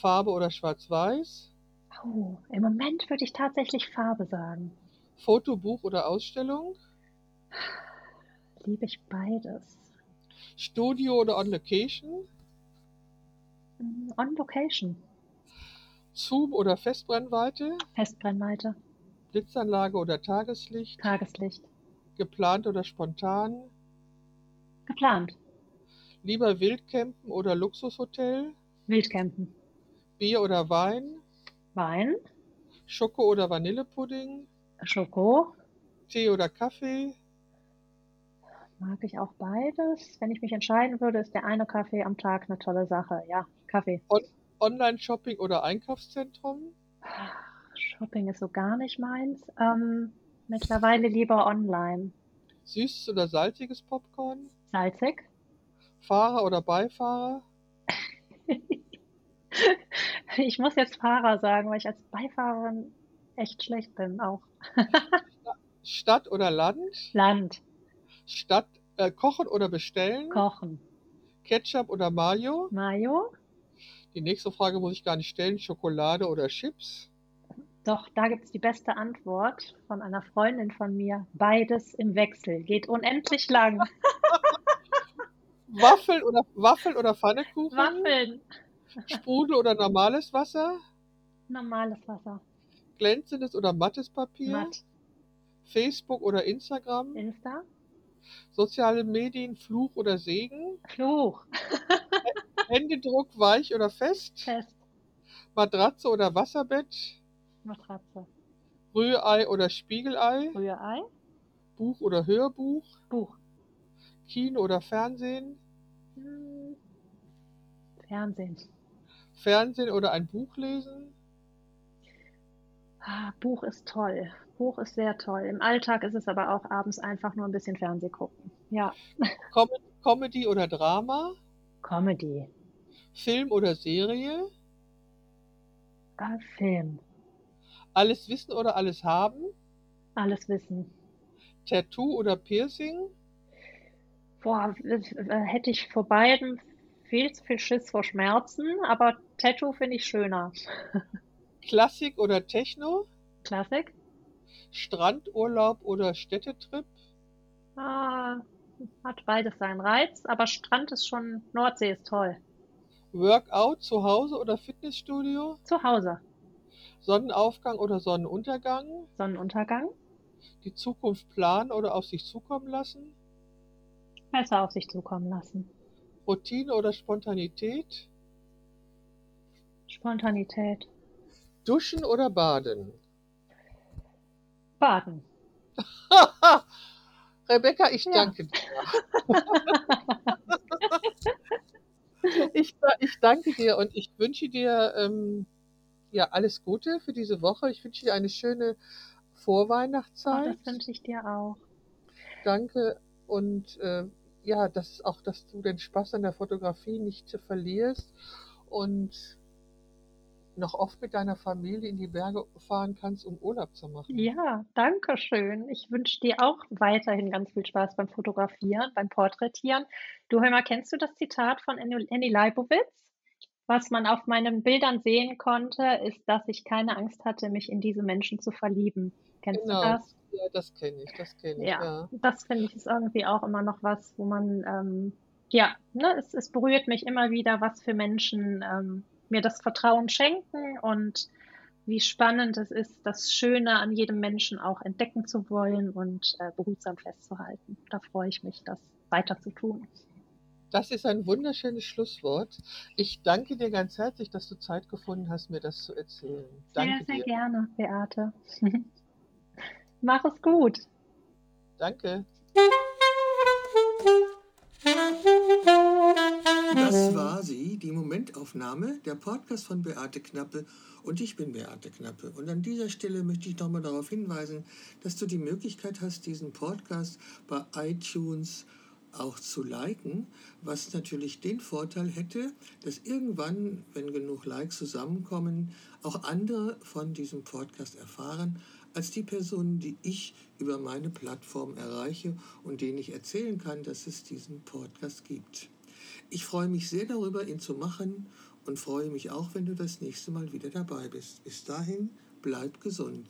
Farbe oder Schwarz-Weiß? Oh, im Moment würde ich tatsächlich Farbe sagen. Fotobuch oder Ausstellung? Liebe ich beides. Studio oder On Location? On Location, Zoom oder Festbrennweite? Festbrennweite, Blitzanlage oder Tageslicht? Tageslicht. Geplant oder spontan? Geplant. Lieber Wildcampen oder Luxushotel? Wildcampen. Bier oder Wein? Wein, Schoko oder Vanillepudding? Schoko, Tee oder Kaffee? mag ich auch beides. Wenn ich mich entscheiden würde, ist der eine Kaffee am Tag eine tolle Sache. Ja, Kaffee. On Online-Shopping oder Einkaufszentrum? Shopping ist so gar nicht meins. Ähm, mittlerweile lieber online. Süßes oder salziges Popcorn? Salzig. Fahrer oder Beifahrer? Ich muss jetzt Fahrer sagen, weil ich als Beifahrerin echt schlecht bin auch. Stadt oder Land? Land, Stadt, äh, kochen oder bestellen? Kochen, Ketchup oder Mayo? Mayo. Die nächste Frage muss ich gar nicht stellen. Schokolade oder Chips? Doch, da gibt es die beste Antwort von einer Freundin von mir. Beides im Wechsel. Geht unendlich lang. Waffel oder, Waffel oder Pfannekuchen? Waffeln. Sprudel oder normales Wasser? Normales Wasser. Glänzendes oder mattes Papier? Matt. Facebook oder Instagram? Insta. Soziale Medien, Fluch oder Segen? Fluch. Händedruck, weich oder fest? Fest. Matratze oder Wasserbett? Matratze. Rührei oder Spiegelei? Rührei. Buch oder Hörbuch? Buch. Kino oder Fernsehen? Hm. Fernsehen. Fernsehen oder ein Buch lesen? Ah, Buch ist toll. Buch ist sehr toll. Im Alltag ist es aber auch abends einfach nur ein bisschen Fernseh gucken. Ja. Comedy oder Drama? Comedy. Film oder Serie? Äh, Film. Alles wissen oder alles haben? Alles wissen. Tattoo oder Piercing? Boah, äh, hätte ich vor beiden viel zu viel Schiss vor Schmerzen, aber Tattoo finde ich schöner. Klassik oder Techno? Klassik? Strandurlaub oder Städtetrip? Ah, hat beides seinen Reiz, aber Strand ist schon, Nordsee ist toll. Workout zu Hause oder Fitnessstudio? Zu Hause. Sonnenaufgang oder Sonnenuntergang? Sonnenuntergang? Die Zukunft planen oder auf sich zukommen lassen? Besser auf sich zukommen lassen. Routine oder Spontanität? Spontanität. Duschen oder baden? Baden. Rebecca, ich Ja. danke dir. ich, ich danke dir und ich wünsche dir ähm, ja alles Gute für diese Woche. Ich wünsche dir eine schöne Oh, Vorweihnachtszeit. das wünsche ich dir auch. Danke und äh, ja, dass auch, dass du den Spaß an der Fotografie nicht verlierst und noch oft mit deiner Familie in die Berge fahren kannst, um Urlaub zu machen. Ja, danke schön. Ich wünsche dir auch weiterhin ganz viel Spaß beim Fotografieren, beim Porträtieren. Du, hör mal, kennst du das Zitat von Annie Leibovitz? Was man auf meinen Bildern sehen konnte, ist, dass ich keine Angst hatte, mich in diese Menschen zu verlieben. Kennst Genau. du das? Ja, das kenne ich, das kenne ich. Ja, Ja. das finde ich ist irgendwie auch immer noch was, wo man, ähm, ja, ne, es, es berührt mich immer wieder, was für Menschen ähm, mir das Vertrauen schenken und wie spannend es ist, das Schöne an jedem Menschen auch entdecken zu wollen und äh, behutsam festzuhalten. Da freue ich mich, das weiter zu tun. Das ist ein wunderschönes Schlusswort. Ich danke dir ganz herzlich, dass du Zeit gefunden hast, mir das zu erzählen. Danke sehr, sehr dir. gerne, Beate. Mach es gut. Danke. sie, die Momentaufnahme, der Podcast von Beate Knappe und ich bin Beate Knappe. Und an dieser Stelle möchte ich nochmal darauf hinweisen, dass du die Möglichkeit hast, diesen Podcast bei iTunes auch zu liken, was natürlich den Vorteil hätte, dass irgendwann, wenn genug Likes zusammenkommen, auch andere von diesem Podcast erfahren, als die Personen, die ich über meine Plattform erreiche und denen ich erzählen kann, dass es diesen Podcast gibt. Ich freue mich sehr darüber, ihn zu machen und freue mich auch, wenn du das nächste Mal wieder dabei bist. Bis dahin, bleib gesund.